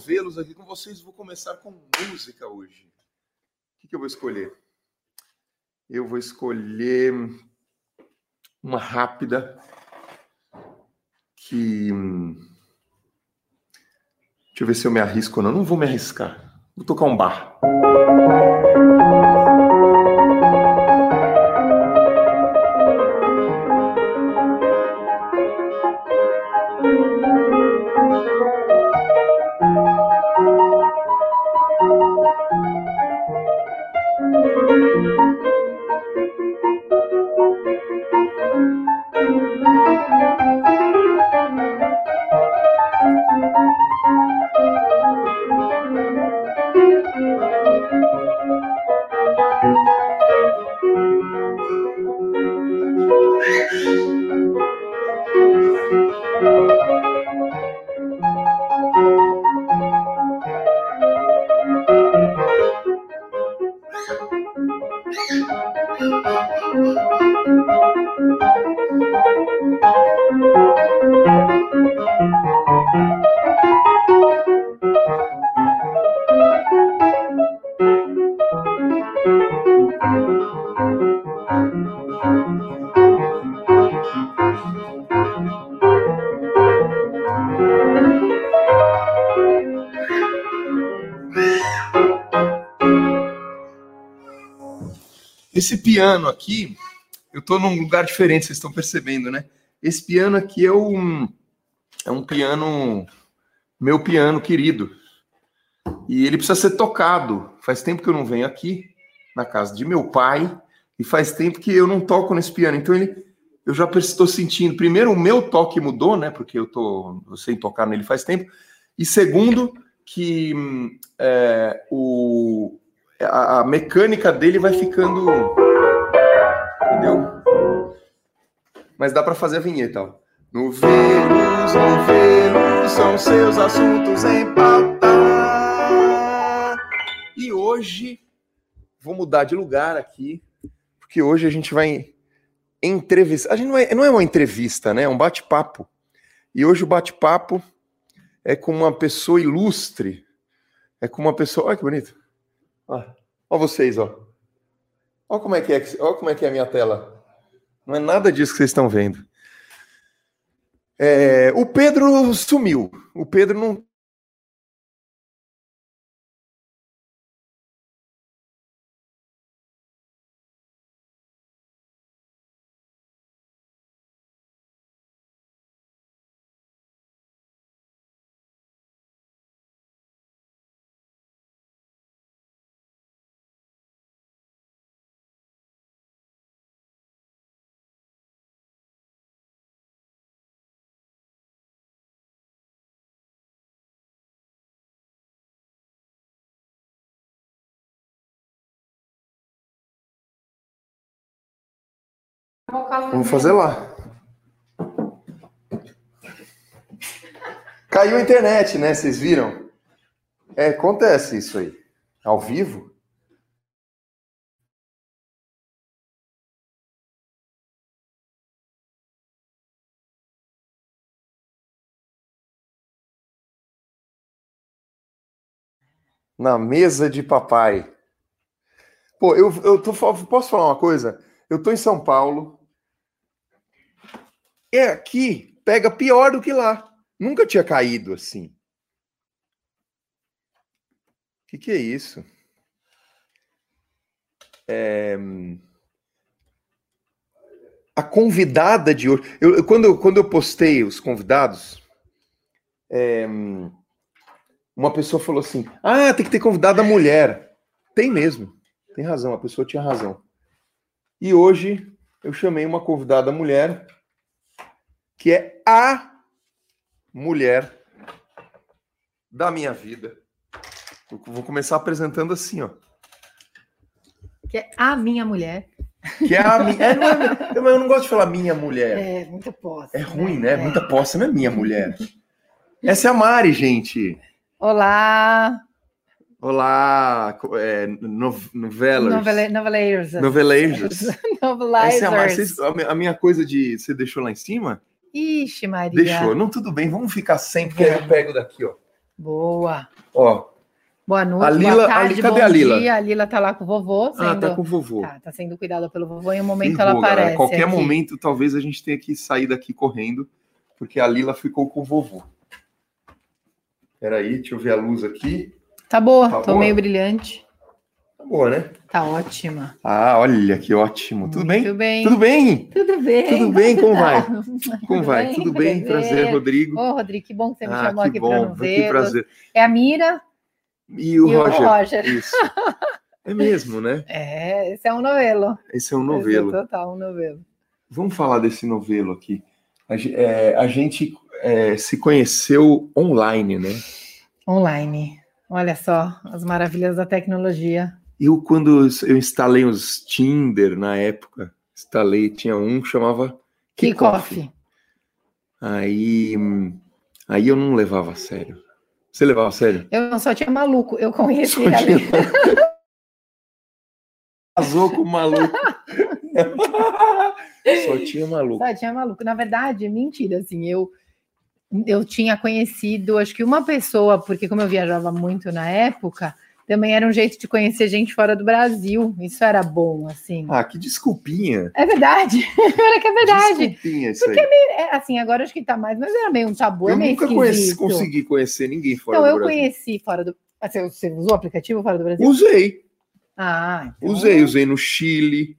comovê-los aqui com vocês. Vou começar com música hoje. O que, que eu vou escolher? Eu vou escolher uma rápida que. Deixa eu ver se eu me arrisco ou não. Não vou me arriscar. Vou tocar um bar. Esse piano aqui, eu tô num lugar diferente, vocês estão percebendo, né? Esse piano aqui é um, é um piano, meu piano querido. E ele precisa ser tocado. Faz tempo que eu não venho aqui, na casa de meu pai, e faz tempo que eu não toco nesse piano. Então ele, eu já estou sentindo. Primeiro, o meu toque mudou, né? Porque eu tô sem tocar nele faz tempo. E segundo, que hum, é, o, a, a mecânica dele vai ficando. Entendeu? Mas dá para fazer a vinheta, ó. Novelos, novelos, são seus assuntos em pauta. E hoje vou mudar de lugar aqui, porque hoje a gente vai entrevistar. A gente não é, não é uma entrevista, né? É um bate-papo. E hoje o bate-papo é com uma pessoa ilustre. É com uma pessoa. Olha que bonito. Ó vocês, ó. Ó como é que é, ó como é que é a minha tela. Não é nada disso que vocês estão vendo. É, o Pedro sumiu. O Pedro não Vamos fazer lá. Caiu a internet, né? Vocês viram? É, acontece isso aí. Ao vivo? Na mesa de papai. Pô, eu, eu tô, posso falar uma coisa? Eu tô em São Paulo, é aqui, pega pior do que lá. Nunca tinha caído assim. O que, que é isso? É... A convidada de hoje. Eu, quando, eu, quando eu postei os convidados, é... uma pessoa falou assim: Ah, tem que ter convidada mulher. Tem mesmo. Tem razão, a pessoa tinha razão. E hoje eu chamei uma convidada mulher que é a mulher da minha vida. Eu vou começar apresentando assim, ó. Que é a minha mulher. Que é a minha. É, não é, eu, eu não gosto de falar minha mulher. É, muita posse. É ruim, né? É. Muita posse não é minha mulher. Essa é a Mari, gente. Olá. Olá, é, no, novelas. Novele, noveleiros. Noveleiros. Novelizers. Essa é a, Mari. A minha coisa de. Você deixou lá em cima? Ixi, Maria. Deixou. Não, tudo bem, vamos ficar sempre, porque eu pego daqui, ó. Boa. Ó, Boa noite, A Lila- boa a tarde, Li- cadê bom a Lila? dia. A Lila tá lá com o vovô, sendo, ah, tá com o vovô. tá, tá sendo cuidada pelo vovô. Em um momento ela Ferrou, galera. aparece. Qualquer aqui. momento, talvez a gente tenha que sair daqui correndo, porque a Lila ficou com o vovô. Peraí, deixa eu ver a luz aqui. Tá boa, Tá tô boa? meio brilhante. Tá boa, né? Tá ótima. Ah, olha que ótimo. Tudo bem? Muito bem. Tudo bem? Tudo bem. Tudo bem? Como vai? Como vai? Tudo bem? Prazer, Rodrigo. Ô, Rodrigo, que bom que você me Ah, chamou aqui para bom. não Que ver. prazer. É a Mira E o e o Roger. Roger. Isso. É mesmo, né? É, esse é um novelo. Esse é um Esse é novelo. total um novelo. Vamos falar desse novelo aqui. A, é, a gente é, se conheceu online, né? Online. Olha só as maravilhas da tecnologia. Eu, quando eu instalei os Tinder na época, instalei, tinha um que chamava Kickoff. Kickoff. Aí, aí eu não levava a sério. Você levava a sério? Eu não só tinha maluco, eu conheci Só tinha- Casou com o maluco. Só tinha maluco. Só tinha maluco. Na verdade, mentira, assim, eu eu tinha conhecido, acho que uma pessoa, porque como eu viajava muito na época, também era um jeito de conhecer gente fora do Brasil. Isso era bom, assim. Ah, que desculpinha. É verdade. Era que é verdade. Desculpinha isso aí. É, assim, agora acho que tá mais, mas era meio um tabu, é Eu meio nunca conheci, consegui conhecer ninguém fora Então, do eu Brasil. conheci fora do. Ah, Você, usou o aplicativo fora do Brasil? Usei, Ah, então... usei, usei no Chile.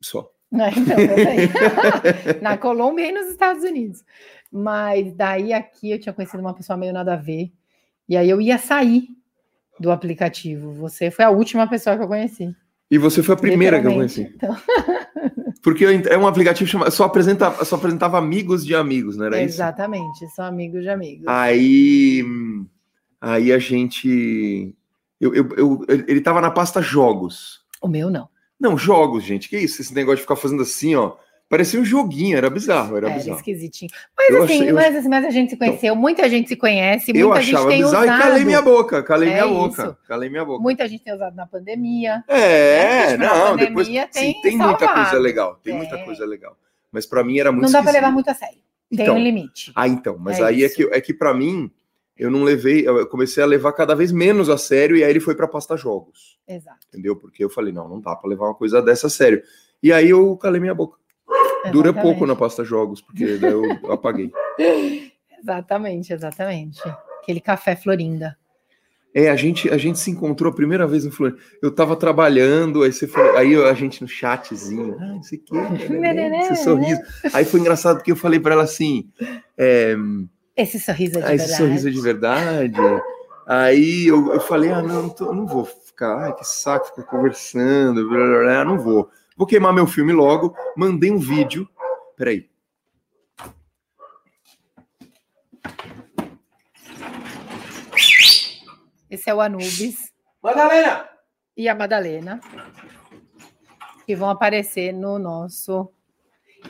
Só. Não, então, eu sei. Na Colômbia e nos Estados Unidos. Mas daí aqui eu tinha conhecido uma pessoa meio nada a ver. E aí eu ia sair do aplicativo. Você foi a última pessoa que eu conheci. E você foi a primeira que eu conheci. Então, Porque é um aplicativo chamado. Só apresentava, só apresentava amigos de amigos, não era isso? exatamente, são amigos de amigos. Aí. Aí a gente. Eu, eu, eu- ele tava na pasta jogos. O meu não. Não, jogos, gente. Que isso? Esse negócio de ficar fazendo assim, ó. Parecia um joguinho, era bizarro, era Era bizarro. esquisitinho. Mas Eu assim, achei- eu mas, assim, mas a gente se conheceu, muita gente se conhece, Eu muita gente achava tem bizarro usado. e calei minha boca, calei É minha isso. boca, calei minha boca. Muita gente tem usado na pandemia. É, Tipo, na não, depois pandemia sim, tem tem muita coisa salvado. legal, tem É. muita coisa legal. Mas pra mim era muito Não dá para levar muito a sério. Tem Então, um limite. Ah, então, mas É aí é isso. que, é que para mim, eu não levei, eu comecei a levar cada vez menos a sério, e aí ele foi pra pasta jogos, Exato. entendeu? Porque eu falei, não, não dá pra levar uma coisa dessa a sério. E aí eu calei minha boca. Dura Exatamente. pouco na pasta jogos, porque daí eu apaguei. Exatamente, exatamente. Aquele café Florinda. É, a gente, a gente se encontrou a primeira vez no Florianópolis. Eu tava trabalhando, aí você falou, aí a gente no chatzinho, ah, não sei o que, esse sorriso. Aí foi engraçado porque eu falei pra ela assim, é, Esse sorriso é de Ah, esse verdade. sorriso é de verdade. Aí eu, eu falei, ah, não, não, tô- não vou ficar, ai, que saco ficar conversando, blá, blá, blá, não vou. Vou queimar meu filme logo, mandei um vídeo. Peraí. Esse é o Anubis Madalena! e a Madalena. Que vão aparecer no nosso.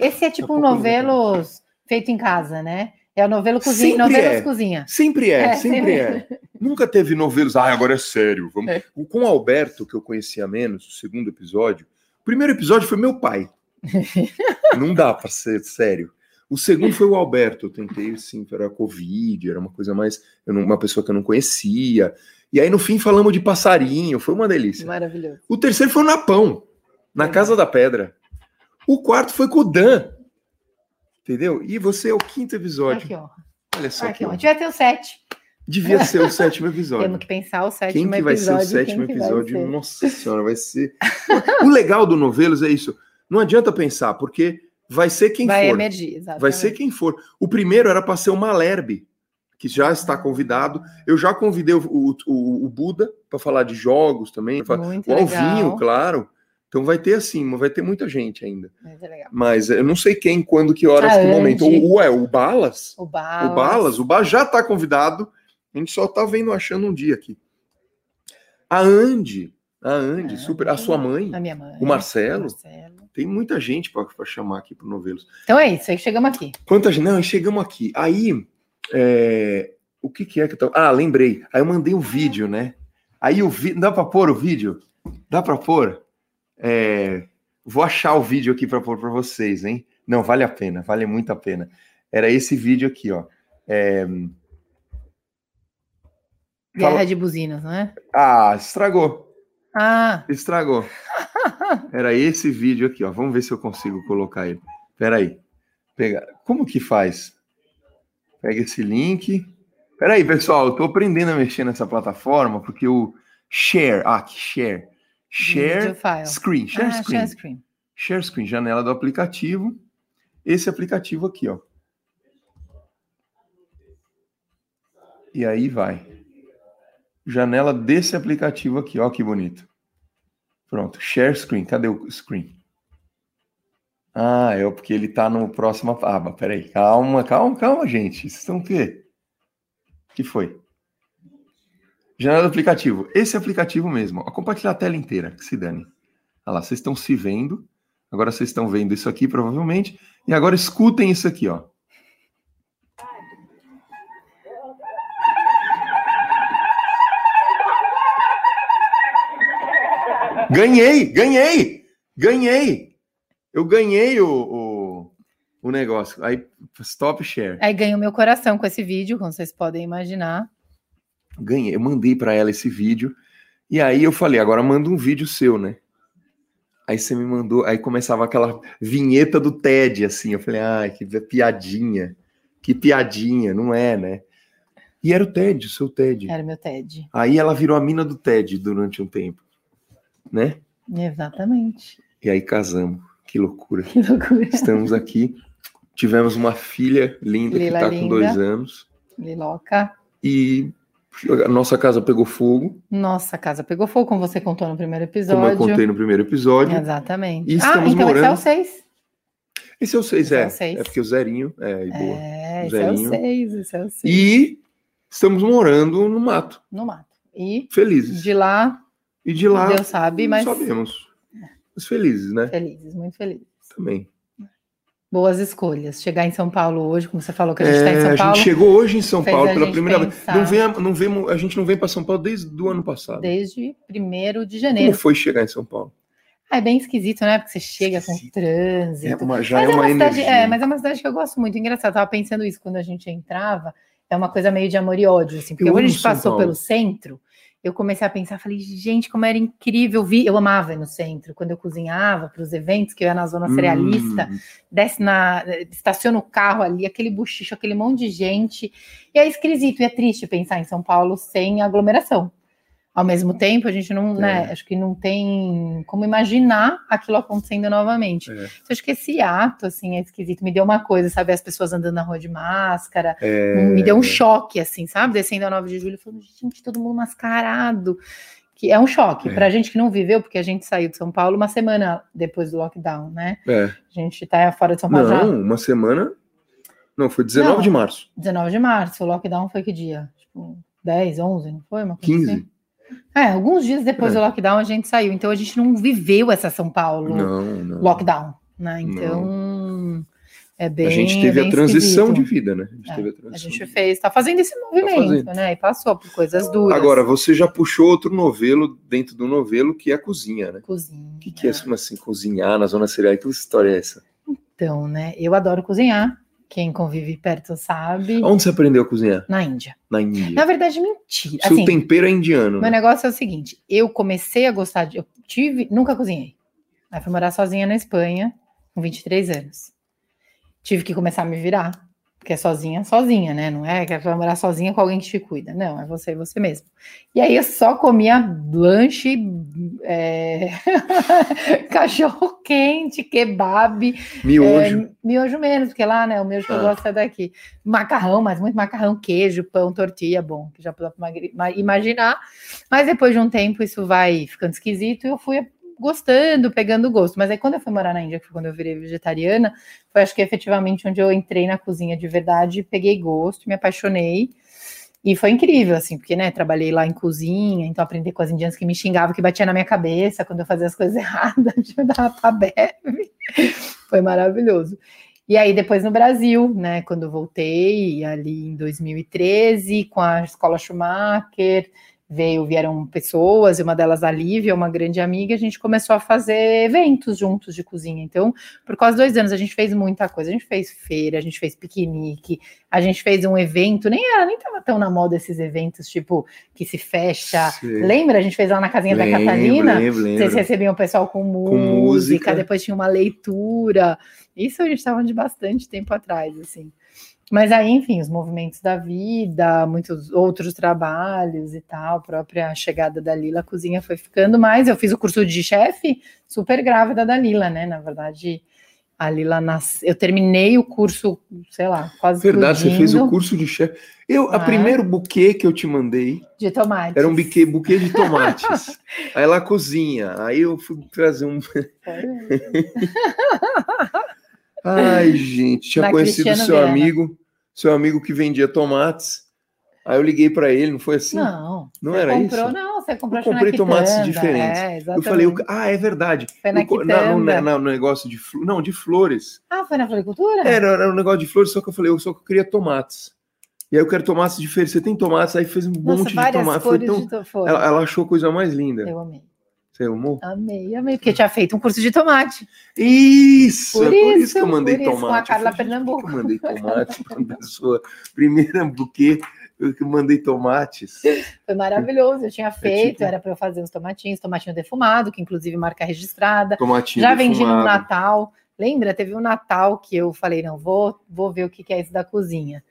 Esse é tipo um novelos feito em casa, né? É o novelo cozinha, Sempre novelos é. cozinha. Sempre é, É, sempre sempre é. Nunca teve novelos, ah, agora é sério. Vamos... É. O- Com o Alberto, que eu conhecia menos, o segundo episódio, primeiro episódio foi meu pai. não dá pra ser sério. O segundo foi o Alberto, eu tentei, sim, era Covid, era uma coisa mais, não- uma pessoa que eu não conhecia. E aí, no fim, falamos de passarinho, foi uma delícia. Maravilhoso. O terceiro foi o Napão, na Legal. Casa da Pedra. O quarto foi com o Dan. Entendeu? E você é o quinto episódio. Aqui, ó. Olha só. Aqui, que ó. Devia ter o sete. Devia ser o sétimo episódio. Temos que pensar o sétimo Quem que vai ser o episódio. sétimo vai episódio? Nossa senhora, vai ser. O legal do Novelos é isso. Não adianta pensar, porque vai ser quem vai for. emergir, exatamente. Vai ser quem for. O primeiro era para ser o Malherbe, que já está convidado. Eu já convidei o, o, o- Buda para falar de jogos também. Muito o Alvinho, legal. claro. Então vai ter assim, vai ter muita gente ainda. Muito legal. Mas eu não sei quem, quando, que horas, A que momento. Andy. O, ué, o Balas? O Balas. O Balas, o Balas já está convidado. A gente só tá vendo, achando um dia aqui. A Andy, a Andy, Ah, super. A sua mãe, A minha mãe. o Marcelo. Marcelo. tem muita gente para chamar aqui pro Novelos. Então é isso, aí chegamos aqui. Quanta gente? Não, chegamos aqui. Aí, é, o que, que é que eu tô... Ah, lembrei. Aí eu mandei um vídeo, né? Aí o vídeo. Dá para pôr o vídeo? Dá para pôr? É, Vou achar o vídeo aqui para pôr para vocês, hein? Não, vale a pena, vale muito a pena. Era esse vídeo aqui, ó. É, Guerra Fala- de buzinas, não é? Ah, estragou. Ah, Estragou. Era esse vídeo aqui, ó. Vamos ver se eu consigo colocar ele. Pera aí. Pega. Como que faz? Pega esse link. Pera aí, pessoal. Eu tô aprendendo a mexer nessa plataforma porque o share, ah, que share. Share screen, share ah, screen. share screen. Share screen, janela do aplicativo. Esse aplicativo aqui, ó. E aí vai. Janela desse aplicativo aqui, ó que bonito. Pronto, share screen. Cadê o screen? Ah, é porque ele tá no próximo aba. Peraí, calma, calma, calma, gente. Vocês estão o quê? Que foi? Janela do aplicativo. Esse aplicativo mesmo. Ó, compartilhar a tela inteira, que se dane. Olha lá, vocês estão se vendo. Agora vocês estão vendo isso aqui, provavelmente. E agora escutem isso aqui, ó. Ganhei, ganhei, ganhei. Eu ganhei o, o, o negócio. Aí, stop share. Aí ganhou meu coração com esse vídeo, como vocês podem imaginar. Ganhei. Eu mandei para ela esse vídeo. E aí eu falei, agora manda um vídeo seu, né? Aí você me mandou, aí começava aquela vinheta do TED, assim. Eu falei, ai, que piadinha. Que piadinha, não é, né? E era o TED, o seu TED. Era meu TED. Aí ela virou a mina do TED durante um tempo, né? Exatamente. E aí casamos. Que loucura. Que loucura. Estamos aqui. Tivemos uma filha linda Lila que tá com dois anos. Liloca. E a nossa casa pegou fogo, Nossa, casa pegou fogo, como você contou no primeiro como eu episódio. contei no primeiro episódio. Exatamente. E ah, então esse é o morando- 6. Esse é o 6, Esse é é. o seis. É porque o zerinho é e boa. É, esse é o Zerinho. 6, esse é o 6. E estamos morando no mato, No mato. E felizes. de lá, E de lá Deus sabe, mas sabemos. Mas felizes, né? felizes, muito felizes. Também. Boas escolhas. Chegar em São Paulo hoje, como você falou que a gente está É, em São a Paulo, gente chegou hoje em São Paulo a pela primeira vez. pensar. Não vem, a- não vem, a gente não vem para São Paulo desde o ano passado. desde 1 de Como janeiro. foi chegar em São Paulo? Ah, é bem esquisito, né? Porque você chega com trânsito. É uma, já Mas é uma, cidade, energia. é, mas é uma cidade que eu gosto muito. Engraçado, eu tava pensando isso quando a gente entrava. É uma coisa meio de amor e ódio, assim. Porque Eu quando a gente passou pelo centro, eu comecei a pensar, falei, gente, como era incrível. Vi, eu amava ir no centro. Quando eu cozinhava para os eventos, que eu ia na zona cerealista, Hum, desce na. estaciona o carro ali, aquele buchicho, aquele monte de gente. E é esquisito e é triste pensar em São Paulo sem aglomeração. Ao mesmo tempo, a gente não, né, É. acho que não tem como imaginar aquilo acontecendo novamente. É. Então, acho que esse ato, assim, é esquisito. Me deu uma coisa, sabe? As pessoas andando na rua de máscara. é, Me deu um choque, assim, sabe? Descendo a 9 de julho, falando, gente, todo mundo mascarado. Que é um choque É. pra gente que não viveu, porque a gente saiu de São Paulo uma semana depois do lockdown, né? é. A gente tá fora de São Paulo já Não, uma semana. Não, foi 19 Não. de março. 19 de março. O lockdown foi que dia? Tipo, 10, 11, não foi? Uma coisa 15. assim? É, alguns dias depois É. do lockdown a gente saiu. Então a gente não viveu essa São Paulo Não, não. lockdown, né? Então é bem. a gente teve a transição esquisito. de vida, né? A gente É, a A gente fez, tá fazendo esse movimento, fazendo. né? E passou por coisas duras. Agora, você já puxou outro novelo dentro do novelo, que é a cozinha, né? cozinha. O que, que é assim, cozinhar na zona cereal? Que história é essa? Então, né? Eu adoro cozinhar. Quem convive perto sabe. Onde você aprendeu a cozinhar? Na Índia. Na Índia. Na verdade, mentira. Seu Assim, tempero é indiano, Meu né? negócio é o seguinte: eu comecei a gostar de. Eu tive. Nunca cozinhei. Aí fui morar sozinha na Espanha, com 23 anos. Tive que começar a me virar. Porque é sozinha, sozinha, né? Não é que pra morar sozinha com alguém que te cuida. Não, é você e você mesmo. E aí eu só comia lanche, é, cachorro quente, kebab, Miojo. é, miojo menos, porque lá, né, o miojo que eu Ah. gosto é daqui. Macarrão, mas muito macarrão, queijo, pão, tortilha, bom, que já ma- imaginar. Mas depois de um tempo isso vai ficando esquisito e eu fui gostando, pegando gosto. Mas aí quando eu fui morar na Índia, que foi quando eu virei vegetariana, foi acho que efetivamente onde eu entrei na cozinha de verdade, peguei gosto, me apaixonei. E foi incrível, assim, porque, né, trabalhei lá em cozinha, então aprendi com as indianas que me xingavam, que batia na minha cabeça quando eu fazia as coisas erradas, me dar uma bebe. Foi maravilhoso. E aí, depois no Brasil, né, quando eu voltei, ali em 2013, com a Escola Schumacher, veio, vieram pessoas, e uma delas a Lívia, uma grande amiga, a gente começou a fazer eventos juntos de cozinha. Então, por quase dois anos, a gente fez muita coisa. A gente fez feira, a gente fez piquenique, a gente fez um evento, nem era, nem tava tão na moda esses eventos, tipo, que se fecha. Sei. Lembra? A gente fez lá na casinha Lembro, da Catarina. lembro, lembro. Vocês recebiam o pessoal com música, música. depois tinha uma leitura. Isso a gente estava de bastante tempo atrás, assim. Mas aí, enfim, os movimentos da vida, muitos outros trabalhos e tal, a própria chegada da Lila, a cozinha foi ficando mais. Eu fiz o curso de chefe super grávida da Lila, né? Na verdade, a Lila nasceu. Eu terminei o curso, sei lá, quase Verdade, você fez o curso de chefe. Eu, a Ah. primeiro buquê que eu te mandei de tomate. era um buquê, buquê de tomates. aí ela cozinha. Aí eu fui trazer um. Ai, gente, tinha Na conhecido Cristiano seu Viana. amigo, seu amigo que vendia tomates. Aí eu liguei para ele, não foi assim? Não, Não era comprou, isso? Não, você comprou Eu na comprei tomates Quitanda, diferentes. É, eu falei, ah, é verdade. Foi na Eu na- no, Quitanda. na- no negócio de não, de flores. Ah, foi na floricultura? Era, era um negócio de flores, só que eu falei, eu só que eu queria tomates. E aí eu quero tomates diferentes. Você tem tomates? Aí fez um Nossa, monte de várias tomate. Foi tão- ela, ela achou a coisa mais linda. Eu amei. Você amou? Amei, amei, porque tinha feito um curso de tomate. Isso! Por é por isso que eu mandei isso, com a tomate. Carla falei, Pernambuco. eu mandei tomate para uma pessoa. Primeira buquê, eu que mandei tomates. Foi maravilhoso. Eu tinha feito, tipo- era para eu fazer os tomatinhos, tomatinho defumado, que inclusive marca registrada. Tomatinho Já vendi no defumado. Natal. Lembra? Teve um Natal que eu falei, não, vou, vou ver o que é isso da cozinha.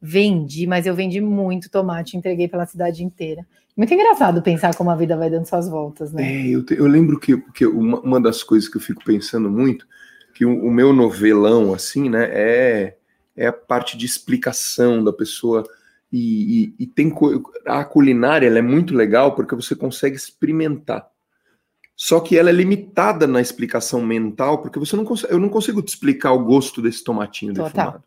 Vendi, mas eu vendi muito tomate, entreguei pela cidade inteira. Muito engraçado pensar como a vida vai dando suas voltas, né? É, eu, te- eu lembro que, que uma, uma das coisas que eu fico pensando muito, que o, o meu novelão, assim, né, é, é a parte de explicação da pessoa. E, e- e tem a culinária ela é muito legal porque você consegue experimentar. Só que ela é limitada na explicação mental, porque você não consegue, eu não consigo te explicar o gosto desse tomatinho Total. defumado.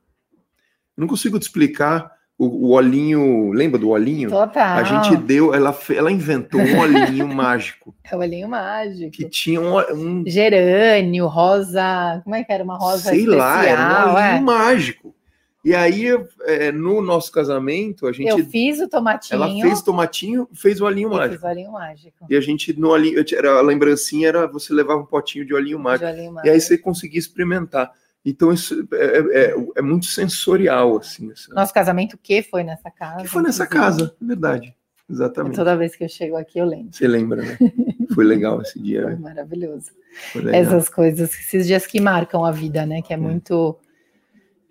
Eu não consigo te explicar o, o olhinho. Lembra do olhinho? Total. A gente deu, ela, ela inventou um olhinho mágico É o olhinho mágico. que tinha um, um Gerânio, rosa. Como é que era? Uma rosa sei especial. lá, era um olhinho é. mágico. E aí, é, no nosso casamento, a gente, Eu fiz o tomatinho. ela fez tomatinho, fez o olhinho e mágico. fiz o olhinho mágico. E a gente, no olhinho, era, a lembrancinha era você levava um potinho de olhinho De mágico. olhinho E mágico. aí você conseguia experimentar. Então, isso é, é- é muito sensorial, assim. essa- Nosso casamento que foi nessa casa. que foi nessa inclusive. casa, é verdade. Exatamente. Toda vez que eu chego aqui, eu lembro. Você lembra, né? Foi legal esse dia, Foi né? maravilhoso. Foi legal. Essas coisas, esses dias que marcam a vida, né? Que é muito.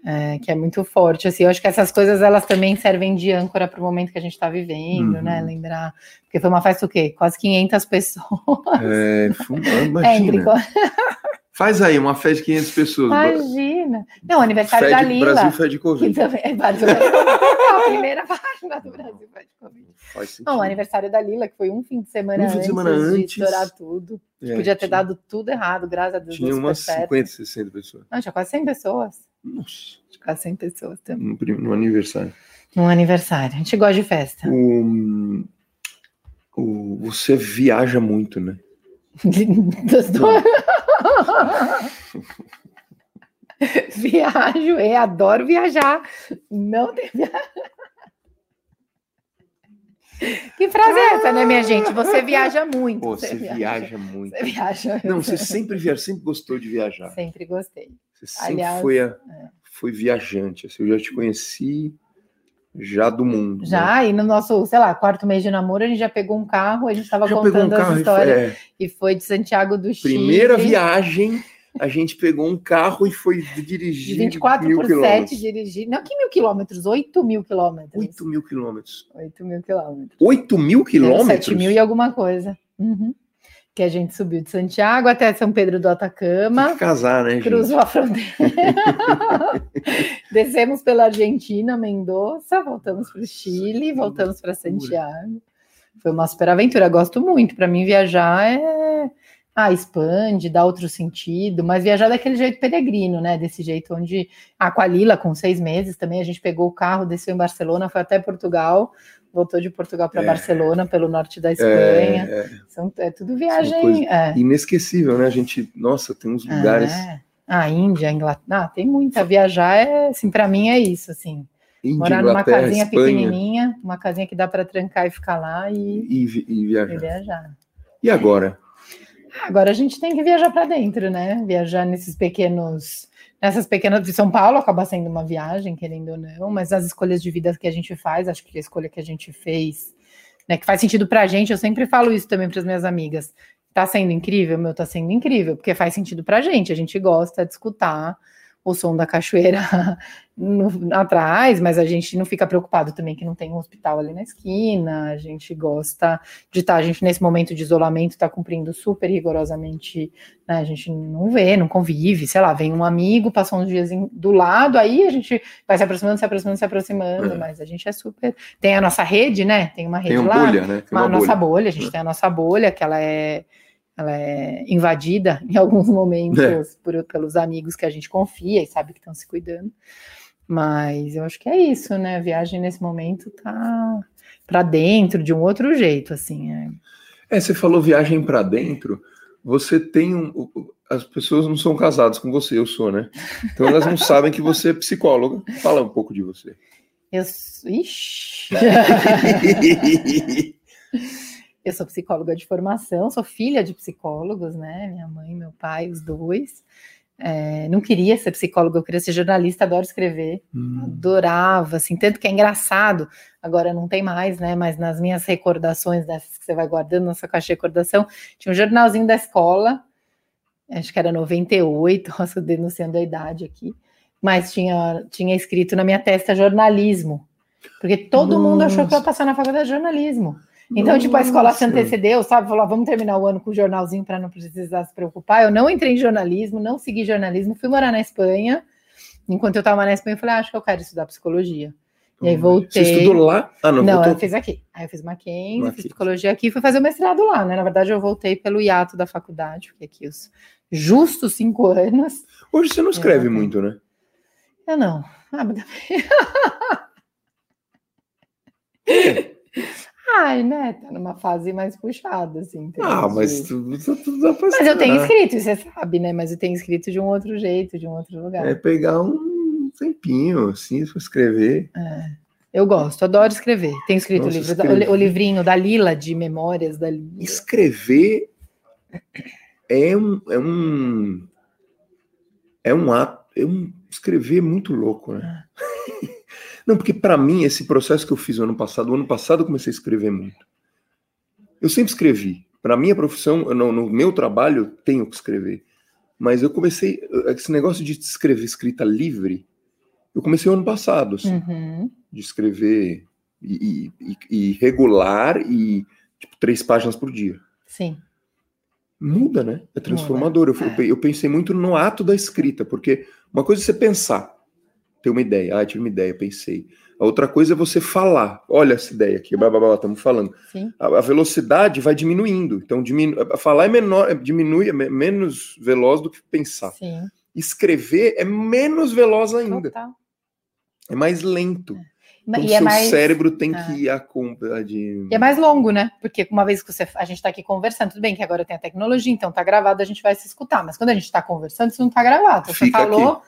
é, que é muito forte, assim, eu acho que essas coisas elas também servem de âncora para o momento que a gente está vivendo, Uhum. né? Lembrar, porque foi uma festa o quê? Quase 500 pessoas. É, foi- É, imagina. entre- Faz aí uma festa de 500 pessoas. Imagina. Não, aniversário Fede- da Lila. Brasil fede Covid. também é Brasil de Covid. a primeira página do Brasil vai de Covid. Faz sentido. Não, o aniversário da Lila, que foi um fim de semana, Um fim de antes, semana de antes. estourar tudo. É, Podia ter tinha- dado tudo errado, graças a Deus. Tinha umas certo. 50, 60 pessoas. Não, tinha quase 100 pessoas. Nossa, Tinha quase 100 pessoas também. no, no aniversário. Num aniversário. A gente gosta de festa. O, o- você viaja muito, né? Dos dois. Viajo, eu adoro viajar. Não tem. Que frase é essa, né, minha gente? Você viaja muito. Pô, você viaja muito. Você viaja. Não, você sempre viaja, sempre gostou de viajar. Sempre gostei. Você sempre Aliás, foi, a- é. foi viajante. assim, eu já te conheci já do mundo. né? Já, e no nosso, sei lá, quarto mês de namoro, a gente já pegou um carro, a gente estava um contando as carro e histórias é, e foi de Santiago do Chile. primeira viagem, a gente pegou um carro e foi De dirigir 24 mil por 7 quilômetros. dirigir. Não, que mil quilômetros? 8 mil quilômetros. 8 mil quilômetros. 8 mil quilômetros. 8 mil quilômetros? 7 mil e alguma coisa. Uhum. Que a gente subiu de Santiago até São Pedro do Tem Atacama, que casar, né, gente? cruzou a fronteira, descemos pela Argentina, Mendoza, voltamos para o Chile, voltamos para Santiago. Foi uma super aventura, gosto muito. Para mim, viajar é. Ah, expande, dá outro sentido, mas viajar daquele jeito peregrino, né? Desse jeito onde. Ah, com a Lila, com seis meses também, a gente pegou o carro, desceu em Barcelona, foi até Portugal, voltou de Portugal para É. Barcelona, pelo norte da É, Espanha. é São, é tudo viagem. é. inesquecível, né? A gente, nossa, tem uns lugares. É. A Índia, a Inglaterra, ah, tem muita. Viajar é, assim, para mim é isso, assim. Índia, Morar numa Inglaterra, casinha Espanha, pequenininha, uma casinha que dá para trancar e ficar lá e, E, e e viajar. viajar. E agora? Agora a gente tem que viajar para dentro, né? Viajar nesses pequenos, nessas pequenas de São Paulo acaba sendo uma viagem, querendo ou não, mas as escolhas de vida que a gente faz, acho que a escolha que a gente fez, né, que faz sentido pra gente, eu sempre falo isso também para as minhas amigas. Tá sendo incrível, meu, tá sendo incrível, porque faz sentido pra gente, a gente gosta de escutar o som da cachoeira no- atrás, mas a gente não fica preocupado também que não tem um hospital ali na esquina, a gente gosta de estar, a gente nesse momento de isolamento está cumprindo super rigorosamente, né, a gente não vê, não convive, sei lá, vem um amigo, passou uns dias em- do lado, aí a gente vai se aproximando, se aproximando, se aproximando, É. mas a gente é super, tem a nossa rede, né, tem uma rede Tem uma lá, bolha, né? Tem uma, uma nossa bolha. bolha, a gente tem a nossa bolha, que ela é, ela é invadida em alguns momentos É. por- pelos amigos que a gente confia e sabe que estão se cuidando. Mas eu acho que é isso, né? A viagem nesse momento tá para dentro de um outro jeito, assim. É. É, você falou viagem pra dentro. Você tem um. As pessoas não são casadas com você, eu sou, né? Então elas não sabem que você é psicóloga. Fala um pouco de você. Eu, ixi. eu sou psicóloga de formação, sou filha de psicólogos, né? Minha mãe meu pai, os dois. É, não queria ser psicóloga, eu queria ser jornalista, adoro escrever. Hum, adorava, assim, tanto que é engraçado, agora não tem mais, né, mas nas minhas recordações dessas que você vai guardando na sua caixa de recordação, tinha um jornalzinho da escola, acho que era 98, nossa, denunciando a idade aqui, mas tinha, tinha escrito na minha testa jornalismo, porque todo mundo achou que eu ia Nossa. passar na faculdade de jornalismo. Então, tipo, a escola se Nossa. antecedeu, sabe? Falou, ah, vamos terminar o ano com o jornalzinho para não precisar se preocupar. Eu não entrei em jornalismo, não segui jornalismo, fui morar na Espanha. Enquanto eu estava na Espanha, eu falei, ah, acho que eu quero estudar psicologia. E aí voltei. Você estudou lá? Ah, não, Não, voltou. eu fiz aqui. Aí eu fiz Mackenzie, Mackenzie. fiz psicologia aqui, fui fazer o mestrado lá, né? Na verdade, eu voltei pelo hiato da faculdade, fiquei aqui os justos cinco anos. Hoje você não escreve É, muito, né? Eu não. Ah, mas- Ai, né? Tá numa fase mais puxada, assim. Ah, mas de- tudo, tudo dá pra Mas eu tenho escrito, você sabe, né? Mas eu tenho escrito de um outro jeito, de um outro lugar. É pegar um tempinho, assim, pra escrever. Eu gosto, adoro escrever. Tenho escrito Nossa, o, livro da- o, livrinho da Lila, de memórias da Lila. Escrever é um. É um, é um ato. É um, escrever é muito louco, né? Não, porque para mim, esse processo que eu fiz o ano passado, o ano passado eu comecei a escrever muito. Eu sempre escrevi. Para minha profissão, não- no meu trabalho, eu tenho que escrever. Mas eu comecei. Esse negócio de escrever escrita livre, eu comecei ano passado, assim Uhum. de escrever e, e- e regular e tipo três páginas por dia. Sim. Muda, né? É transformador. Eu, É. eu pensei muito no ato da escrita, porque uma coisa é você pensar, ter uma ideia, ah, tive uma ideia, pensei. A outra coisa é você falar, olha essa ideia aqui, blá, blá, blá, estamos falando. A, a velocidade vai diminuindo, então diminu, falar é menor, é- diminui, é me- menos veloz do que pensar. Sim. Escrever é menos veloz ainda, Total. é mais lento. Então, E seu é mais, cérebro tem é. que ir a compra de. e é mais longo, né? Porque uma vez que você, a gente está aqui conversando, tudo bem que agora tem a tecnologia, então tá gravado, a gente vai se escutar. Mas quando a gente está conversando, isso não tá gravado. Você Fica falou,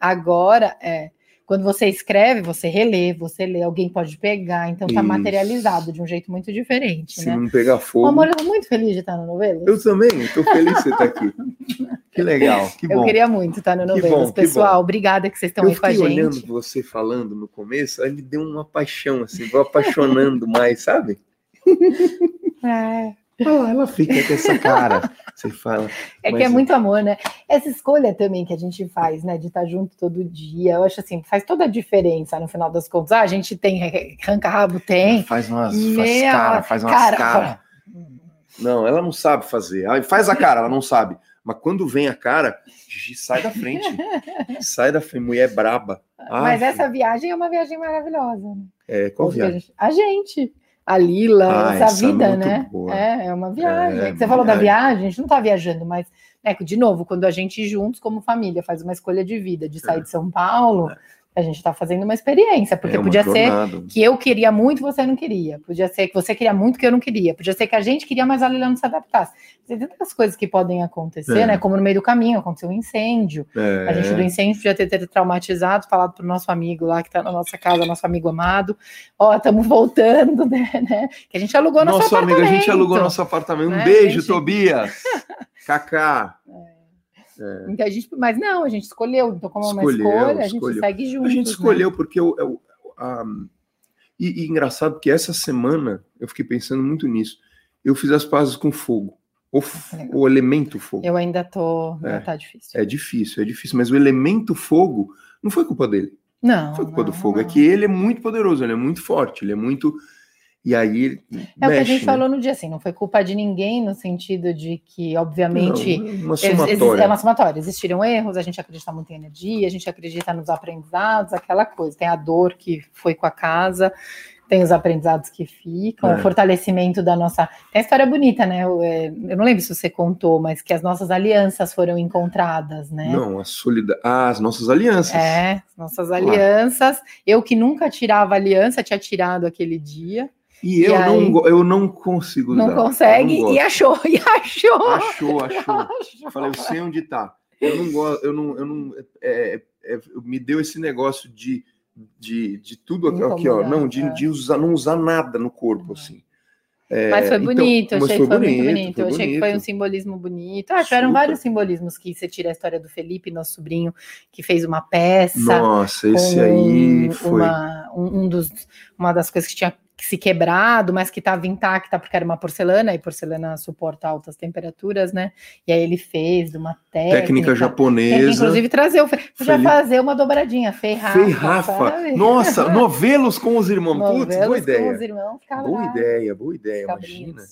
agora é. Quando você escreve, você relê, você lê, alguém pode pegar, então tá Isso. materializado de um jeito muito diferente, Se né? não pegar O fogo. amor, eu tô muito feliz de estar no Novelas. Eu também, estou feliz de você estar aqui. Que legal, que Eu bom. queria muito estar no Que Novelas. bom, que Pessoal, obrigada que vocês estão eu aí com a fiquei gente. olhando você falando no começo, aí me deu uma paixão, assim, vou apaixonando mais, sabe? É. Olha lá, ela fica com essa cara. Você fala. É Mas que é muito amor, né? Essa escolha também que a gente faz, né, de estar junto todo dia, eu acho assim, faz toda a diferença no final das contas. Ah, a gente tem arranca-rabo, tem. Faz umas Meu, faz cara, faz umas cara, cara. Não, ela não sabe fazer. Aí faz a cara, ela não sabe. Mas quando vem a cara, sai da frente. sai da frente, mulher braba. Mas essa viagem é uma viagem maravilhosa. Né? É, qual Porque a viagem? A gente. A Lila, Ah, essa, essa é vida, muito né? boa. É, é uma viagem. É, É você falou da viagem. viagem, a gente não tá viajando, mas né, de novo, quando a gente juntos como família faz uma escolha de vida de sair É. de São Paulo, É. a gente está fazendo uma experiência, porque É uma podia ser jornada. que eu queria muito, você não queria. Podia ser que você queria muito, que eu não queria. Podia ser que a gente queria, mas a Lilian não se adaptasse. Tem tantas coisas que podem acontecer, É. né? Como no meio do caminho aconteceu um incêndio. É. A gente do incêndio podia ter, ter traumatizado, falado pro nosso amigo lá que tá na nossa casa, nosso amigo amado. Ó, estamos voltando, né, né? Que a gente alugou nosso, Nosso amigo, a gente apartamento. alugou nosso apartamento. Um Né, beijo, gente? Tobias. Kaká. Então, a gente, mas não, a gente escolheu. Então, como é uma Escolheu, escolha, a gente escolheu. segue junto. A gente escolheu porque o, o- a- e, e engraçado que essa semana eu fiquei pensando muito nisso. Eu fiz as pazes com fogo. O, o elemento fogo. Eu ainda tô. É. Tá difícil. É difícil, é difícil, mas o elemento fogo não foi culpa dele. Não. Não foi culpa do não, fogo. É não. que ele é muito poderoso, ele é muito forte, ele é muito. E aí É o que a mexe, gente né? falou no dia, assim, não foi culpa de ninguém, no sentido de que, obviamente, Não, uma somatória. É uma somatória. Existiram erros, a gente acredita muito em energia, a gente acredita nos aprendizados, aquela coisa. Tem a dor que foi com a casa, tem os aprendizados que ficam, É. o fortalecimento da nossa. Tem a história bonita, né? Eu, é, eu não lembro se você contou, mas que as nossas alianças foram encontradas, né? Não, a solidariedade. Ah, as nossas alianças. É, nossas alianças. Eu que nunca tirava aliança, tinha tirado aquele dia. E E eu, aí? não, eu não consigo usar. Não consegue não e achou, e achou. Achou, achou. Eu falei, eu sei onde tá. Eu não gosto, eu não, eu não. é, é, é, me deu esse negócio de, de, de tudo aqui, aqui, ó. Não, de, é. de usar, não usar nada no corpo, assim. É, Mas foi então, bonito, eu mas achei foi que foi muito bonito, bonito. foi eu achei que foi um bonito. simbolismo bonito. Ah, tiveram vários simbolismos que você tira a história do Felipe, nosso sobrinho, que fez uma peça. Nossa, esse aí foi. Uma, um, um dos, uma das coisas que tinha se quebrado, mas que estava intacta, porque era uma porcelana, e porcelana suporta altas temperaturas, né? E aí ele fez uma técnica. Técnica japonesa. inclusive, trazer o. Fe... Felipe- fazer uma dobradinha, Fei Rafa. Fei Rafa. parabéns. Nossa, novelos com os irmãos. Putz, boa Novelas com ideia. os irmãos Boa ideia, boa ideia. Imagina.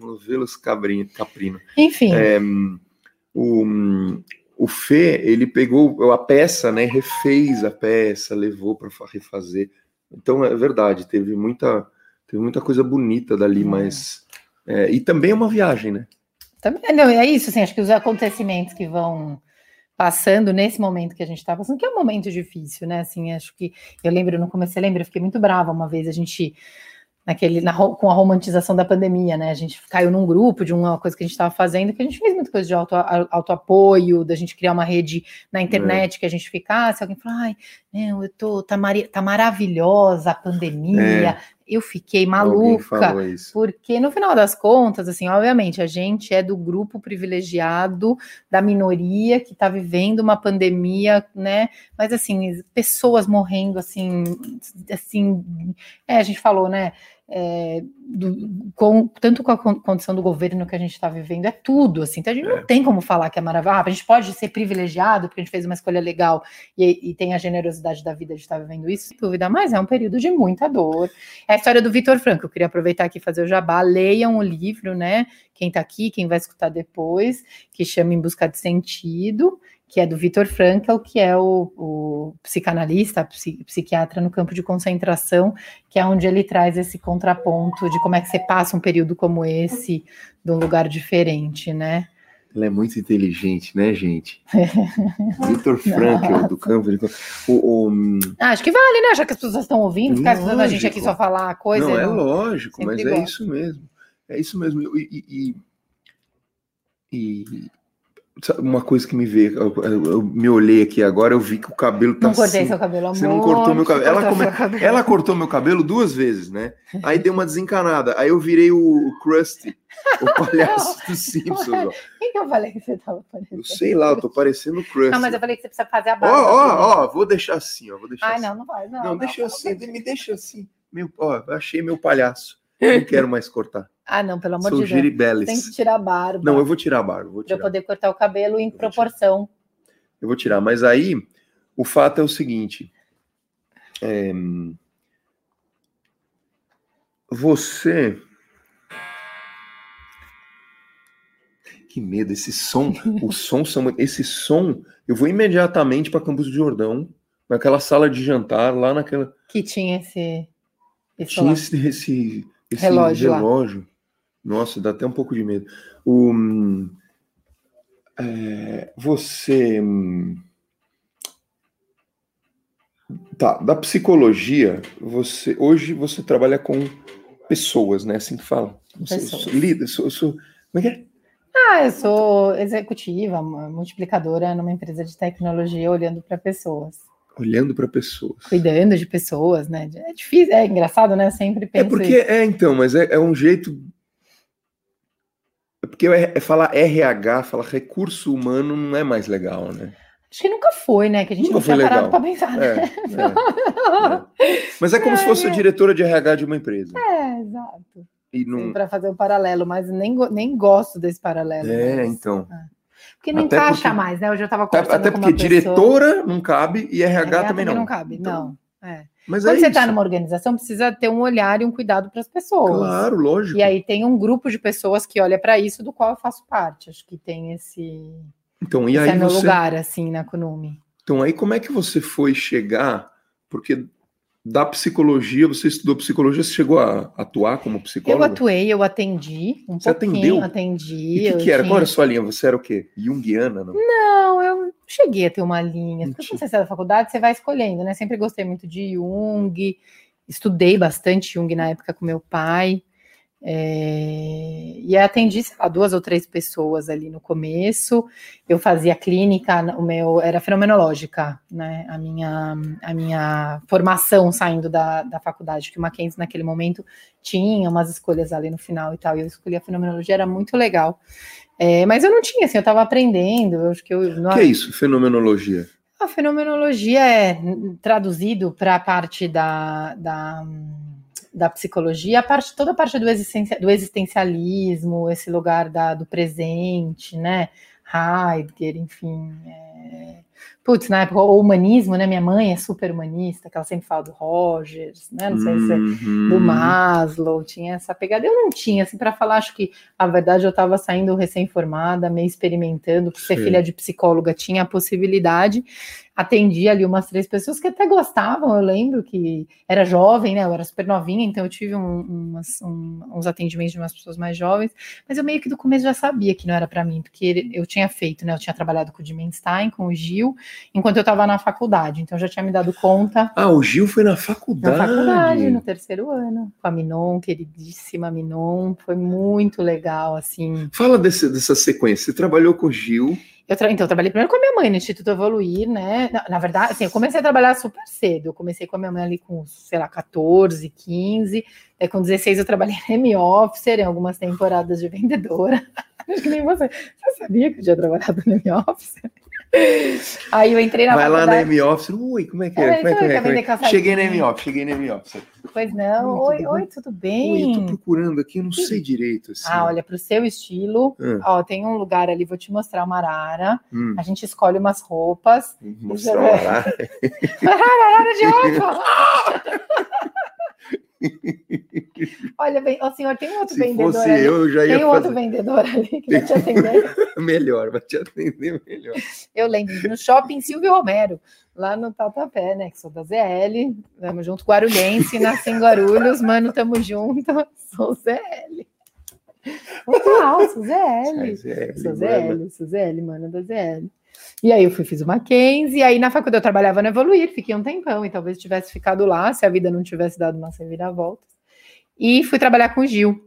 Novelos cabrinho, caprino. Enfim. É, o, o Fê, ele pegou a peça, né? Refez a peça, levou para refazer. Então é verdade, teve muita, teve muita coisa bonita dali, Hum. mas. é, e também é uma viagem, né? Também, não, é isso, assim, acho que os acontecimentos que vão passando nesse momento que a gente está passando, que é um momento difícil, né? Assim, acho que eu lembro no começo, você lembra, eu fiquei muito brava uma vez, a gente naquele na, com a romantização da pandemia, né? A gente caiu num grupo de uma coisa que a gente estava fazendo, que a gente fez muita coisa de auto, a- autoapoio, da gente criar uma rede na internet que a gente ficasse, alguém falou, ai, não, eu tô, tá, mari- tá maravilhosa a pandemia. Eu fiquei maluca. Porque no final das contas, assim, obviamente, a gente é do grupo privilegiado da minoria que está vivendo uma pandemia, né? Mas assim, pessoas morrendo, assim, assim, é, a gente falou, né? É, do- com, tanto com a con- condição do governo que a gente está vivendo, é tudo, assim, então a gente não É. tem como falar que é maravilhoso, ah, a gente pode ser privilegiado porque a gente fez uma escolha legal e, e tem a generosidade da vida de estar vivendo isso, sem dúvida, mas é um período de muita dor. É a história do Vitor Franco, eu queria aproveitar aqui e fazer o jabá, leiam o livro, né, quem está aqui, quem vai escutar depois, que chama Em Busca de Sentido, que é do Vitor Frankl, que é o, o psicanalista, psi- psiquiatra no campo de concentração, que é onde ele traz esse contraponto de como é que você passa um período como esse de um lugar diferente, né? Ela é muito inteligente, né, gente? Vitor Frankl, do campo de. O, o- Ah, acho que vale, né? Já que as pessoas estão ouvindo, ficar escutando a gente aqui só falar coisa. não, é não- lógico, sempre mas é isso mesmo. É isso mesmo. E, e- e- uma coisa que me veio, eu, eu- eu me olhei aqui agora, eu vi que o cabelo tá Não cortei assim. seu cabelo, amor. Você não cortou meu cabelo. Ela, Cortou come- cabelo. ela cortou meu cabelo duas vezes, né? Aí deu uma desencanada. Aí eu virei o, o Krusty, o palhaço dos Simpsons. Ó. Quem que eu falei que você tava parecendo? Eu sei lá, eu tô parecendo o Krusty. Não, mas eu falei que você precisa fazer a Ó, barba. né? ó, ó, vou deixar assim, ó. Vou deixar Ai, assim. não, não vai. Não, Não, não, deixa não, assim, me deixa assim. Meu, ó, achei meu palhaço. Não quero mais cortar. Ah, não, pelo amor Sou de Deus. Tem que tirar a barba. Não, eu vou tirar a barba, vou Pra eu tirar. poder cortar o cabelo em tirar. proporção. Eu vou tirar. Mas aí, o fato é o seguinte. é, Você. Que medo, esse som. o som são. Esse som. Eu vou imediatamente para Campos do Jordão, naquela sala de jantar, lá naquela. Que tinha esse. esse Tinha esse, esse, esse Relógio relógio. Nossa, dá até um pouco de medo. O, hum, É, você. hum, Tá, da psicologia, você hoje você trabalha com pessoas, né? Assim que fala. Pessoas. sou líder, sou, sou- Como é que é? Ah, eu sou executiva, multiplicadora numa empresa de tecnologia, olhando para pessoas, Olhando para pessoas. cuidando de pessoas, né? É difícil, é engraçado, né? Eu sempre É penso porque, é então, mas é, é um jeito. É porque é, é falar RH, falar recurso humano não é mais legal, né? Acho que nunca foi, né? Que a gente Nunca não foi parado para pensar. né? É, é, é. Mas é como se fosse a diretora de RH de uma empresa. É, exato. E não... Para fazer o paralelo, mas nem, nem gosto desse paralelo. É, mas- então. Porque não Até encaixa porque- mais, né? Hoje eu estava conversando até porque pessoa- diretora não cabe e RH, também não. cabe, Então, não. É. Mas Quando é você está numa organização, precisa ter um olhar e um cuidado para as pessoas. Claro, lógico. E aí tem um grupo de pessoas que olha para isso, do qual eu faço parte. Acho que tem esse, Então, e esse aí é meu você. lugar, assim, na Kunumi. Então, aí como é que você foi chegar? Porque da psicologia, você estudou psicologia, você chegou a atuar como Eu psicólogo? atuei, eu atendi um Você pouquinho, atendeu? atendi. E o que, eu que era? tinha- Qual era a sua linha? Você era o quê? Junguiana, não? Não, eu cheguei a ter uma linha. Porque quando você sai da faculdade, você vai escolhendo, né? Sempre gostei muito de Jung, estudei bastante Jung na época com meu pai. É, E atendi, sei lá, duas ou três pessoas ali no começo. Eu fazia clínica, o meu era fenomenológica, né? A minha, a minha formação saindo da, da faculdade, que o Mackenzie naquele momento tinha umas escolhas ali no final e tal. E eu escolhi a fenomenologia, era muito legal. É, mas eu não tinha, assim, eu estava aprendendo. Eu acho que eu. O que é isso? Fenomenologia. A fenomenologia é traduzido para a parte da, da, da psicologia, a parte, toda a parte do, existencia- do existencialismo, esse lugar da, do presente, né? Heidegger, enfim. é, Putz, na época, o humanismo, né? Minha mãe é super humanista, que ela sempre fala do Rogers, né? Não sei se é Uhum. do Maslow, tinha essa pegada. Eu não tinha, assim, para falar, acho que a verdade eu estava saindo recém-formada, meio experimentando, por ser Sim. filha de psicóloga, tinha a possibilidade. Atendi ali umas três pessoas que até gostavam, eu lembro que era jovem, né? Eu era super novinha, então eu tive um- umas- um- uns atendimentos de umas pessoas mais jovens, mas eu meio que do começo já sabia que não era para mim, porque eu tinha feito, né? Eu tinha trabalhado com o Dimenstein, com o Gil, enquanto eu estava na faculdade, então eu já tinha me dado conta Ah, o Gil foi na na faculdade. faculdade, no terceiro ano, com a Minon, queridíssima Minon, foi muito legal, assim. Fala desse- dessa sequência. Você trabalhou com o Gil. Eu tra- então, eu trabalhei primeiro com a minha mãe no Instituto Evoluir, né? Na, na verdade, assim, eu comecei a trabalhar super cedo. Eu comecei com a minha mãe ali com, sei lá, 14, 15. Aí, com 16, eu trabalhei na M-Officer, em algumas temporadas de vendedora. Acho que nem você. Você sabia que eu tinha trabalhado na M-Officer? Aí eu entrei na Vai lá na faculdade- M-Office. Ui, como é que é? É, como é então, é? quer Como é? calçadinho. Cheguei na M-Office, cheguei na M-Office. Pois não. Ui, Oi, tudo oi, tudo bem? eu tô procurando aqui, eu não sei direito. Assim. Ah, olha, para o seu estilo, Ah, ó, tem um lugar ali, vou te mostrar uma arara. hum, A gente escolhe umas roupas. mostrar lá. Arara de roupa! olha, bem, ó, senhor, tem outro Se vendedor fosse ali. eu, já ia Tem um outro fazer vendedor ali que vai te atender. melhor, vai te atender melhor. Eu lembro, no shopping Silvio Romero, lá no Tatuapé, né? Que sou da ZL, tamo junto, Guarulhense, nasci em Guarulhos, mano, tamo junto, sou ZL. Total, sou ZL. Sou. ZL, sou ZL, mano da ZL. E aí eu fui, fiz o Mackenzie, e aí na faculdade eu trabalhava no Evoluir, fiquei um tempão, e talvez tivesse ficado lá, se a vida não tivesse dado umas reviravoltas. E fui trabalhar com o Gil.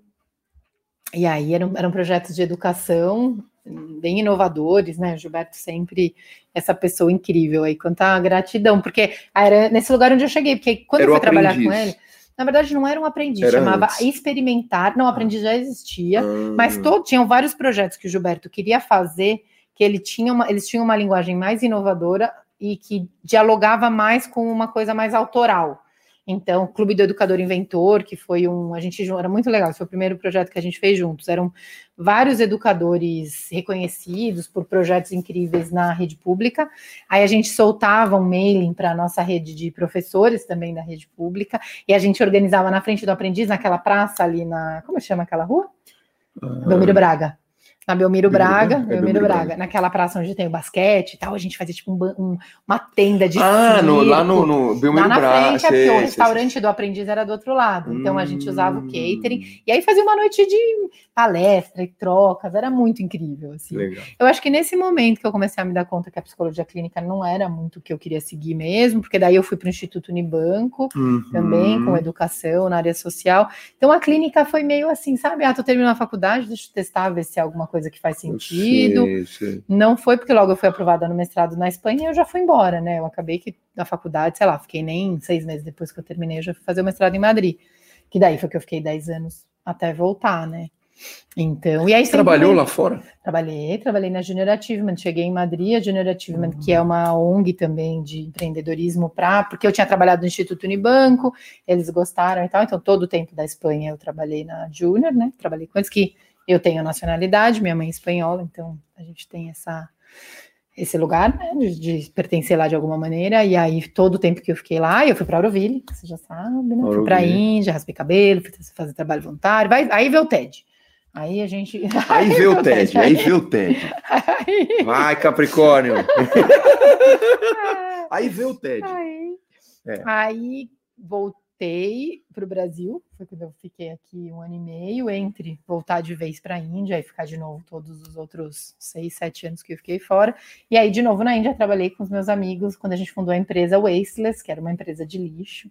E aí eram, eram projetos de educação hum, bem inovadores, né? O Gilberto sempre essa pessoa incrível aí, quanta gratidão, porque era nesse lugar onde eu cheguei, porque quando Era eu fui trabalhar aprendiz. com ele, na verdade não era um aprendiz, Era chamava antes. experimentar, não, aprendiz já existia, Ah, mas todo, tinham vários projetos que o Gilberto queria fazer, que ele tinha uma, eles tinham uma linguagem mais inovadora e que dialogava mais com uma coisa mais autoral. Então, o Clube do Educador Inventor, que foi um. A gente era muito legal, foi o primeiro projeto que a gente fez juntos. Eram vários educadores reconhecidos por projetos incríveis na rede pública. Aí a gente soltava um mailing para a nossa rede de professores também da rede pública, e a gente organizava na frente do aprendiz, naquela praça ali na. Como chama aquela rua? ah, Belmiro Braga. Na Belmiro Braga, Braga? É, Belmiro Belmiro Braga, Braga. naquela praça onde tem o basquete e tal, a gente fazia tipo um um- uma tenda de Ah, no- lá no, circo. no Belmiro Lá na Braga. frente, sei, porque o sei, restaurante do aprendiz era do outro lado. Então a gente usava o Hum, catering. E aí fazia uma noite de palestra e trocas. Era muito incrível. Assim. Legal. Eu acho que nesse momento que eu comecei a me dar conta que a psicologia clínica não era muito o que eu queria seguir mesmo, porque daí eu fui para o Instituto Unibanco também, Uhum. com educação na área social. Então a clínica foi meio assim, sabe? Ah, tô terminando a faculdade, deixa eu testar, ver se é alguma coisa que faz sentido. sei, sei. Não foi porque logo eu fui aprovada no mestrado na Espanha e eu já fui embora, né? Eu acabei que da faculdade, sei lá, fiquei nem seis meses depois que eu terminei, eu já fui fazer o mestrado em Madrid. Que daí foi que eu fiquei dez anos até voltar, né? Então, e aí Você trabalhou sempre- lá fora? Trabalhei, trabalhei na Junior Achievement, cheguei em Madrid, a Junior Achievement, que é uma ONG também de empreendedorismo para, porque eu tinha trabalhado no Instituto Unibanco, eles gostaram e tal, então todo o tempo da Espanha eu trabalhei na Junior, né? Trabalhei com eles que eu tenho nacionalidade, minha mãe é espanhola, então a gente tem essa esse lugar, né, de, de pertencer lá de alguma maneira, e aí todo o tempo que eu fiquei lá, eu fui para Auroville, você já sabe, né? Fui para. Índia, raspei cabelo, fui fazer trabalho voluntário, vai, aí veio o TED. Aí a gente. Aí vê o Ted, aí vê o Ted. Aí- Vai, Capricórnio. Aí vê o Ted. Aí, É. aí voltei para o Brasil, foi quando eu fiquei aqui um ano e meio, entre voltar de vez para a Índia e ficar de novo todos os outros seis, sete anos que eu fiquei fora. E aí, de novo, na Índia, trabalhei com os meus amigos quando a gente fundou a empresa Wasteless, que era uma empresa de lixo,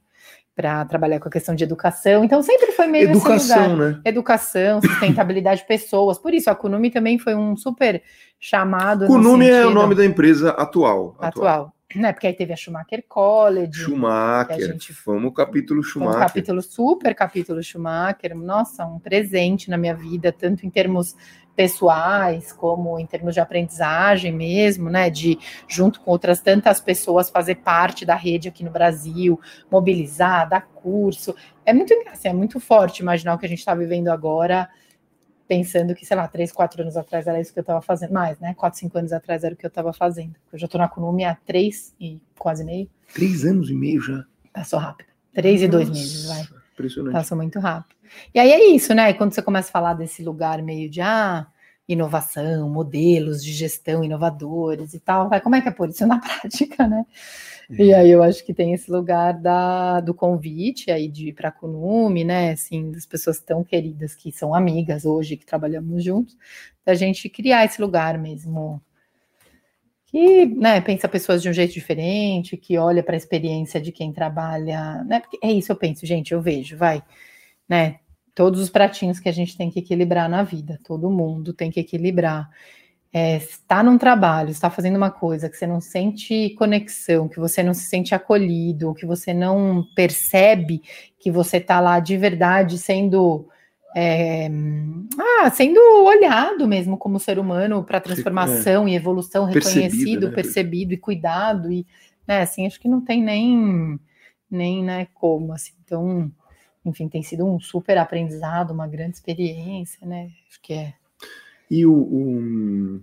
para trabalhar com a questão de educação. Então, sempre foi meio. Educação, né? Educação, sustentabilidade de pessoas. Por isso, a Kunumi também foi um super chamado. Kunumi é o nome da empresa atual. atual. Né? Porque aí teve a Schumacher College, Schumacher. gente- Vamos capítulo foi um Schumacher. capítulo super capítulo Schumacher. Nossa, um presente na minha vida, tanto em termos pessoais como em termos de aprendizagem mesmo, né? De junto com outras tantas pessoas fazer parte da rede aqui no Brasil, mobilizar, dar curso. É muito, assim, é muito forte imaginar o que a gente está vivendo agora, pensando que, sei lá, três, quatro anos atrás era isso que eu estava fazendo. Mais, né? Quatro, cinco anos atrás era o que eu estava fazendo. Eu já estou na Kunumi há três e quase meio. Três anos e meio já. Passou rápido. Três e dois Nossa, meses, vai. Impressionante. Passou muito rápido. E aí é isso, né? Quando você começa a falar desse lugar meio de ah, inovação, modelos de gestão inovadores e tal, vai, como é que é por isso na prática, né? E aí eu acho que tem esse lugar da, do convite aí de ir para a Kunumi, né? Assim, das pessoas tão queridas que são amigas hoje, que trabalhamos juntos, da gente criar esse lugar mesmo. Que né, pensa pessoas de um jeito diferente, que olha para a experiência de quem trabalha. Né? Porque é isso, eu penso, gente, eu vejo, vai, né? Todos os pratinhos que a gente tem que equilibrar na vida, todo mundo tem que equilibrar é, está num trabalho, está fazendo uma coisa que você não sente conexão, que você não se sente acolhido, que você não percebe que você está lá de verdade sendo é, ah, sendo olhado mesmo como ser humano para transformação e evolução, Percebido, reconhecido, né? percebido e cuidado e né, assim acho que não tem nem nem né como assim então enfim tem sido um super aprendizado uma grande experiência né acho que é E o. o...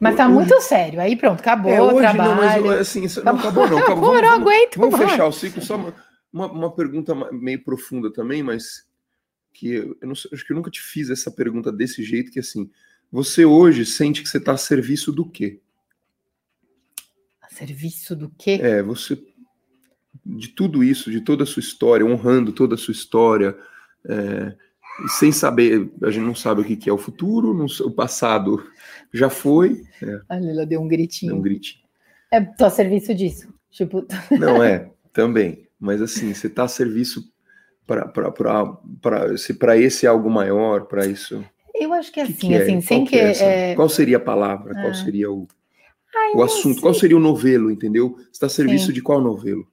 Mas tá muito sério. Aí pronto, acabou É, o hoje trabalho. não, mas assim, isso não acabou, não. Acabou. Acabou, eu não Vamos, aguento vamos mais. fechar o ciclo. Só uma, uma, uma pergunta meio profunda também, mas que eu, eu não acho que eu nunca te fiz essa pergunta desse jeito, que assim, você hoje sente que você está a serviço do quê? A serviço do quê? É, você de tudo isso, de toda a sua história, honrando toda a sua história, é, sem saber, a gente não sabe o que, que é o futuro, não o passado já foi, A Lila deu um gritinho. não grite. É, tô a serviço disso. Tipo, Não é, também. Mas assim, você está a serviço para se para esse algo maior, para isso. eu acho que O que assim, que é? assim, sem que é é, Qual seria a palavra? Ah. Qual seria o, Ai, o não assunto? sei. Qual seria o novelo, entendeu? Você está a serviço Sim. de qual novelo?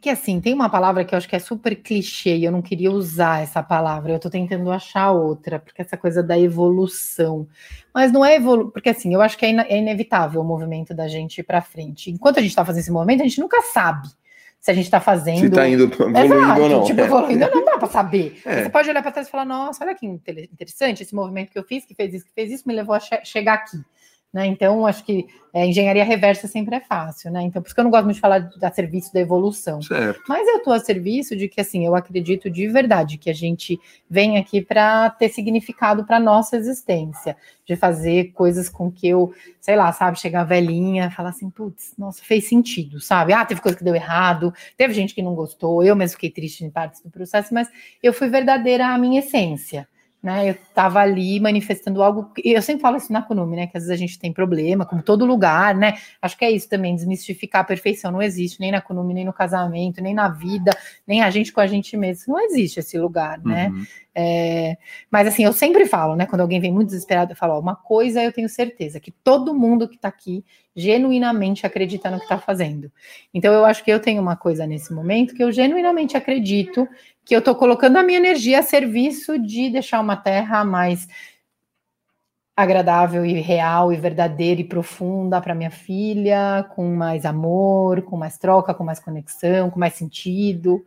Que assim, tem uma palavra que eu acho que é super clichê e eu não queria usar essa palavra. Eu tô tentando achar outra, porque essa coisa da evolução. Mas não é evolu... porque assim, eu acho que é, ina- é inevitável o movimento da gente ir para frente. Enquanto a gente tá fazendo esse movimento, a gente nunca sabe se a gente tá fazendo Se está indo evoluindo Exato, ou não. Tipo, É. evoluindo não dá para saber. É. Você pode olhar para trás e falar, nossa, olha que inte- interessante esse movimento que eu fiz, que fez isso, que fez isso, me levou a che- chegar aqui. Né? Então, acho que é, engenharia reversa sempre é fácil, né? Então, por isso que eu não gosto muito de falar da serviço da evolução. Certo. Mas eu estou a serviço de que, assim, eu acredito de verdade que a gente vem aqui para ter significado para nossa existência, de fazer coisas com que eu, sei lá, sabe, chegar velhinha, falar assim, putz, nossa, fez sentido, sabe? Ah, teve coisa que deu errado, teve gente que não gostou, eu mesmo fiquei triste em partes do processo, mas eu fui verdadeira à minha essência né? Eu estava ali manifestando algo. Eu sempre falo isso na Kunume, né? Que às vezes a gente tem problema, como todo lugar, né? Acho que é isso também, desmistificar a perfeição. Não existe nem na Kunume, nem no casamento, nem na vida, nem a gente com a gente mesmo. Não existe esse lugar, né? Uhum. É, mas assim, eu sempre falo, né? Quando alguém vem muito desesperado, eu falo: ó, uma coisa eu tenho certeza, que todo mundo que está aqui genuinamente acredita no que está fazendo. Então eu acho que eu tenho uma coisa nesse momento que eu genuinamente acredito que eu estou colocando a minha energia a serviço de deixar uma terra mais agradável e real e verdadeira e profunda para minha filha, com mais amor, com mais troca, com mais conexão, com mais sentido,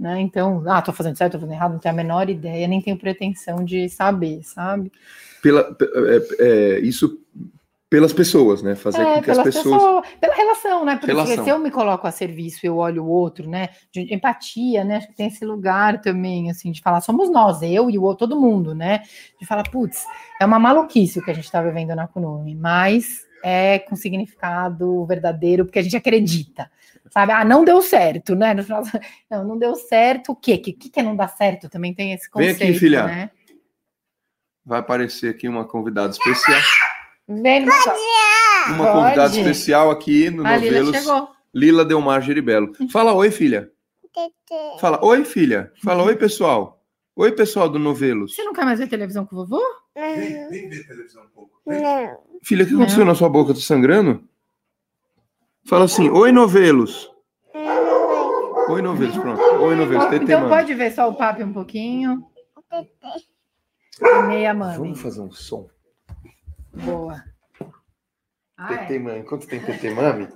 né? Então, ah, tô fazendo certo, tô fazendo errado, não tenho a menor ideia, nem tenho pretensão de saber, sabe? Pela, é, é, isso pelas pessoas, né? Fazer é, com que as pessoas... pessoas... Pela relação, né? Porque relação. se eu me coloco a serviço, eu olho o outro, né? De empatia, né? Acho que tem esse lugar também, assim, de falar, somos nós, eu e o outro, todo mundo, né? De falar, putz, é uma maluquice o que a gente está vivendo na Kunumi, mas é com significado verdadeiro, porque a gente acredita, sabe? Ah, não deu certo, né? No final, não, não deu certo, o quê? O que, que é não dá certo? Também tem esse conceito, Vem aqui, filha. Né? Vai aparecer aqui uma convidada especial. Vem, Uma Pode. convidada especial aqui no A Novelos. Lila, chegou. Lila Delmar Geribelo. Fala oi, filha. Fala oi, filha. Fala oi, pessoal. Oi, pessoal do Novelos. Você não quer mais ver televisão com o vovô? Vem, vem ver televisão um pouco. Não. Filha, o que aconteceu não. na sua boca? Tá sangrando? Fala assim, oi, Novelos. Oi, Novelos, pronto. Oi, Novelos. Tete, então mano. pode ver só o papo um pouquinho. Meia mãe. Vamos fazer um som. Boa. Ah, TT, é? mãe. Enquanto tem TT Mami,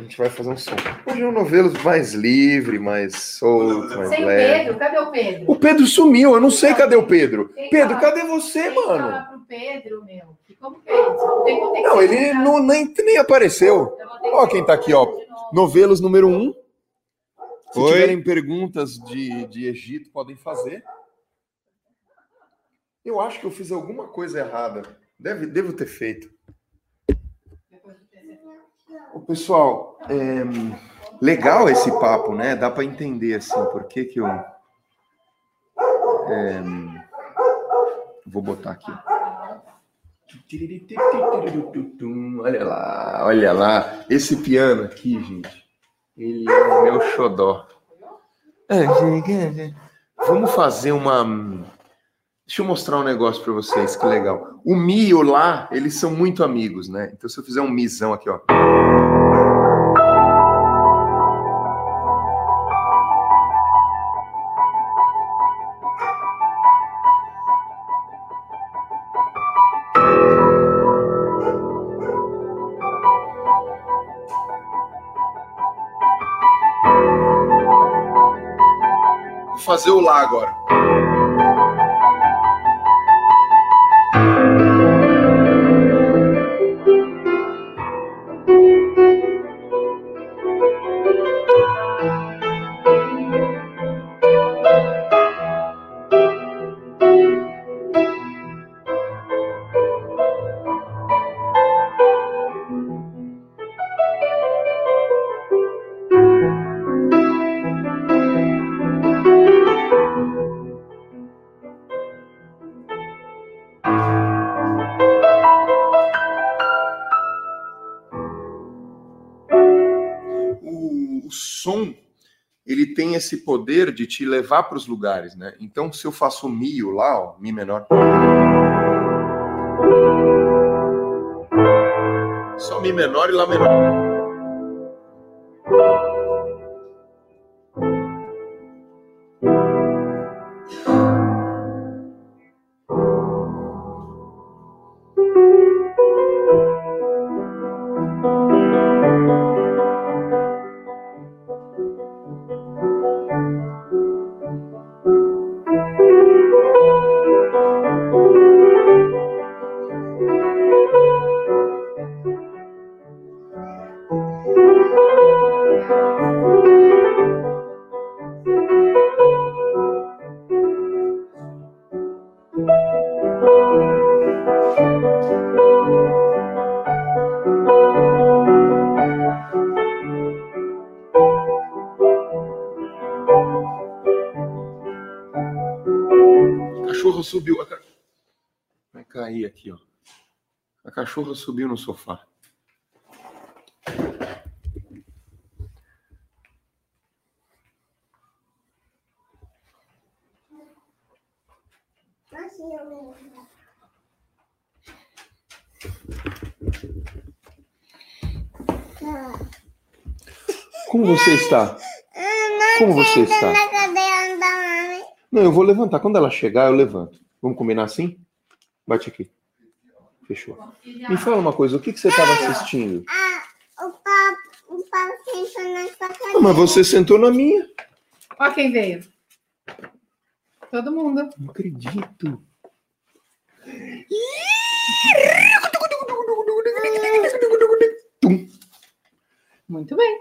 a gente vai fazer um som. Hoje é um novelo mais livre, mais solto, mais Sem leve. Pedro, cadê o Pedro? O Pedro sumiu, eu não sei cadê o Pedro. Quem Pedro, fala? cadê você, Quem mano? Fala pro Pedro, meu. Como Pedro? Tem, tem não, ele não, nem, nem apareceu. Ó quem tá aqui, ó. Novelos número um. Se Oi? tiverem perguntas de, de Egito, podem fazer. Eu acho que eu fiz alguma coisa errada. Deve, devo ter feito. O pessoal, é, legal esse papo, né? Dá para entender assim por que que eu é, vou botar aqui. Olha lá, olha lá, esse piano aqui, gente, ele é o meu xodó. É, vamos fazer uma Deixa eu mostrar um negócio para vocês, que legal. O Mi e o Lá, eles são muito amigos, né? Então, se eu fizer um Mizão aqui, ó. Vou fazer o Lá agora. Esse poder de te levar para os lugares, né? Então, se eu faço mi lá, ó, mi menor, só mi menor e lá menor. Cachorra subiu no sofá. Como você está? Como você está? Não, eu vou levantar. Quando ela chegar, eu levanto. Vamos combinar assim? Bate aqui. Fechou. Me fala uma coisa, o que, que você estava assistindo? Ah, o papo, o papo sentou na sua cadeira. Ah, mas você sentou na minha. Ó quem veio. Todo mundo. Não acredito. Muito bem.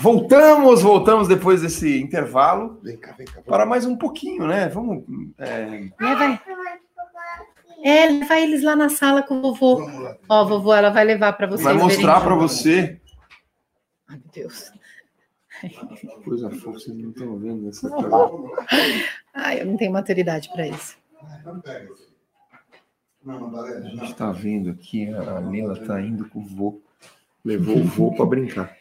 Voltamos, voltamos depois desse intervalo Vem cá, vem cá. para mais um pouquinho, né? Vamos. é, Leva, é, leva eles lá na sala com o vovô. Ó, vovô, ela vai levar para vocês. vai mostrar para você. Ai, meu Deus. Coisa fofa, vocês não estão vendo essa coisa. Ai, eu não tenho maturidade para isso. A gente está vendo aqui, a Lila está indo com o vô. Levou o vô para brincar.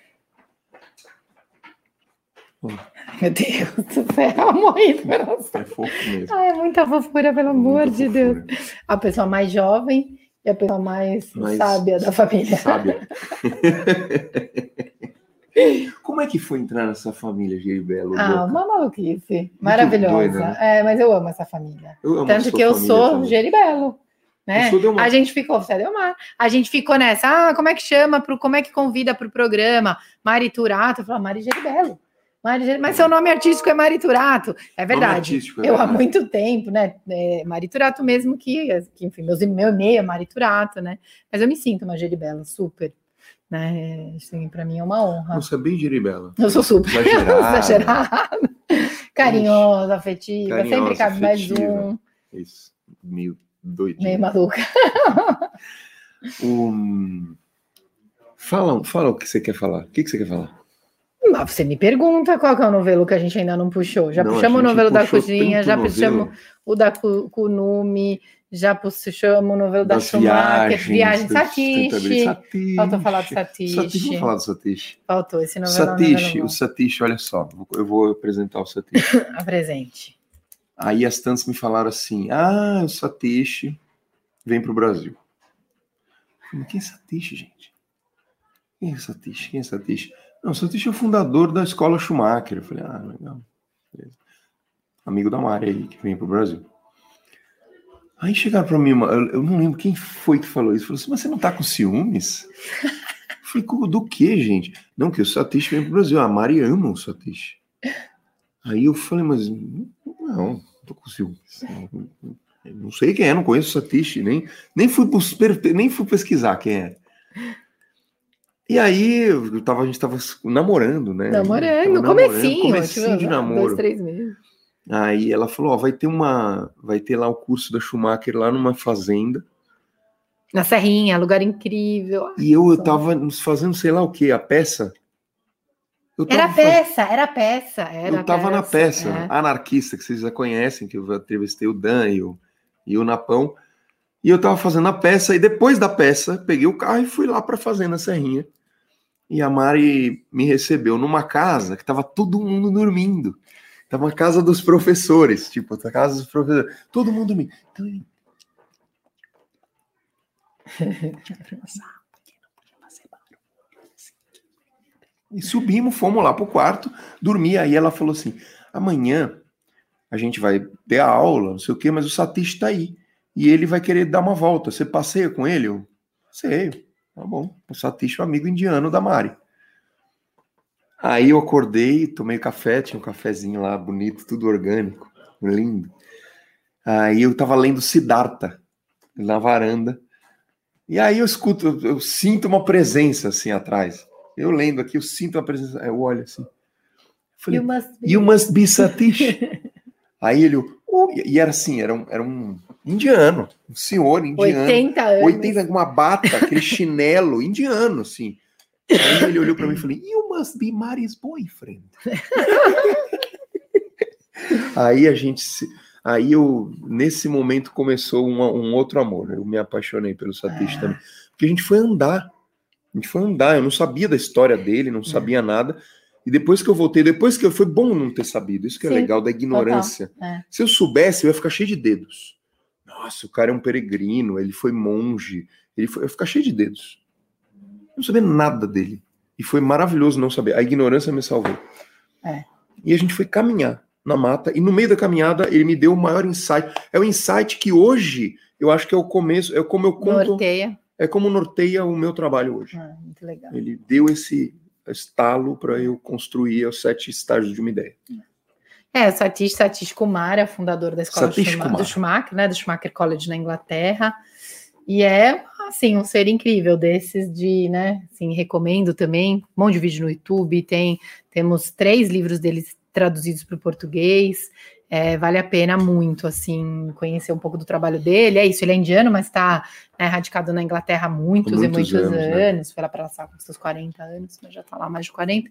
Meu Deus do céu, morri de coração. É fofo mesmo. Ai, é muita fofura, pelo amor de Deus. fofura. A pessoa mais jovem e a pessoa mais, Mais sábia da família. Sábia. Como é que foi entrar nessa família, Geibelo? Ah, uma maluquice. Maravilhosa. doida, né? É, mas eu amo essa família. eu amo Tanto que eu sou também. Geribelo. Né? Eu sou. A gente ficou, você é Delmar. A gente ficou nessa, ah, como é que chama, pro, como é que convida para o programa? Mari Turato. Eu ah, Mari Geribelo. Mas seu nome artístico é Mari Turato. É verdade. artístico, é eu há muito tempo, né? É, Mari Turato mesmo que, que enfim, meus, meu e-mail é Mari Turato, né? Mas eu me sinto uma Geribela, super. Né? Assim, para mim é uma honra. Nossa, é bem Geribela. Eu sou super Exagerada. exagerada, carinhosa, afetiva, sempre Carinhosa, cabe mais afetiva. um, Isso, meio doidinho. meio maluca. Um... Fala, fala o que você quer falar. O que, que você quer falar? Mas você me pergunta qual é o novelo que a gente ainda não puxou. Já Não, puxamos o novelo da cozinha, já puxamos o da Kunume, já puxamos o novelo da Schumacher, Viagem Satishi. sustentabilidade. Faltou falar do Satishi. Satishi. Vamos falar do Satishi. Faltou esse novelo. Satishi, não o Satishi, olha só, eu vou apresentar o novelo Apresente. Aí as tantas me falaram assim: ah, o Satishi vem para o Brasil. Falei, Quem é Satishi, gente? Quem é Satishi? Quem é Satishi? Não, o Satishi é o fundador da escola Schumacher. Eu falei, ah, legal. Beleza. Amigo da Mari aí, que vem para o Brasil. Aí chegaram para mim, eu não lembro quem foi que falou isso. Falou assim, mas você não tá com ciúmes? Eu falei, "Co- do que, gente? Não, que o Satishi vem para o Brasil. A Mari ama o Satishi. Aí eu falei, mas não, tô com ciúmes. Não, sei quem é, não conheço o Satishi, nem, nem, fui, nem fui pesquisar quem é. E aí eu tava, a gente tava namorando, né? Namorando, Tava comecinho. comecinho tipo, de Dois, namoro. três meses. Aí ela falou, ó, vai ter uma, vai ter lá o curso da Schumacher lá numa fazenda. Na Serrinha, lugar incrível. E eu, eu tava nos fazendo sei lá o que, a peça. Era faz- peça, era peça. Era eu tava na peça, é. anarquista, que vocês já conhecem, que eu entrevistei o Dan e o, e o Napão. E eu tava fazendo a peça, e depois da peça, peguei o carro e fui lá pra Fazenda Serrinha. E a Mari me recebeu numa casa que tava todo mundo dormindo. Tava uma casa dos professores, tipo, a casa dos professores. Todo mundo dormindo. E subimos, fomos lá pro quarto, dormi. Aí ela falou assim: amanhã a gente vai ter a aula, não sei o quê, mas o Satish tá aí. E ele vai querer dar uma volta. Você passeia com ele? Eu sei, tá bom. O Satish é um amigo indiano da Mari. Aí eu acordei, tomei café, tinha um cafezinho lá bonito, tudo orgânico, lindo. Aí eu tava lendo Siddhartha na varanda. E aí eu escuto, eu, eu sinto uma presença assim atrás. Eu lendo aqui, eu sinto uma presença. Eu olho assim. Falei, You must be. You must be Satish. Aí ele, e era assim, era um, era um indiano, um senhor indiano. 80 anos. 80 com uma bata, aquele chinelo indiano, assim. Aí ele olhou pra mim e falou: You must be Mari's boyfriend. Aí a gente se. Aí eu, nesse momento, começou um, um outro amor. Eu me apaixonei pelo Satish Ah. também. Porque a gente foi andar. A gente foi andar. Eu não sabia da história dele, não sabia nada. E depois que eu voltei, depois que eu foi bom não ter sabido. Isso que é Sim, legal da ignorância. É. Se eu soubesse, eu ia ficar cheio de dedos. Nossa, o cara é um peregrino, ele foi monge, ele foi, eu ia ficar cheio de dedos. Eu não sabia nada dele. E foi maravilhoso não saber. A ignorância me salvou. É. E a gente foi caminhar na mata, e no meio da caminhada ele me deu o maior insight. É o insight que hoje eu acho que é o começo, é como eu conto, Norteia. é como norteia o meu trabalho hoje. Ah, muito legal. Ele deu esse estalo para eu construir os sete estágios de uma ideia. É, o Satish Satish Kumar é fundador da escola Satish Schuma- Kumar. do Schumacher, né? Do Schumacher College na Inglaterra. E é, assim, um ser incrível desses de, né? Assim, recomendo também. Um monte de vídeo no YouTube. Tem, temos três livros deles traduzidos para o português. É, vale a pena muito, assim, conhecer um pouco do trabalho dele. É isso, ele é indiano, mas está radicado na Inglaterra há muitos, Há e muitos muitos anos, anos. né? Foi lá para lá com seus 40 anos, mas já está lá há mais de 40.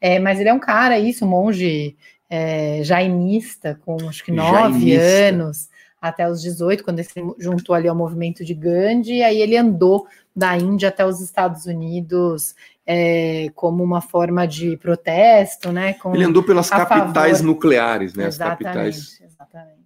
É, mas ele é um cara, isso, um monge é, jainista, com acho que nove Jainista. anos, até os 18, quando ele se juntou ali ao movimento de Gandhi, e aí ele andou da Índia até os Estados Unidos é, como uma forma de protesto, né? Com, Ele andou pelas capitais favor. nucleares, né? As exatamente, capitais. exatamente.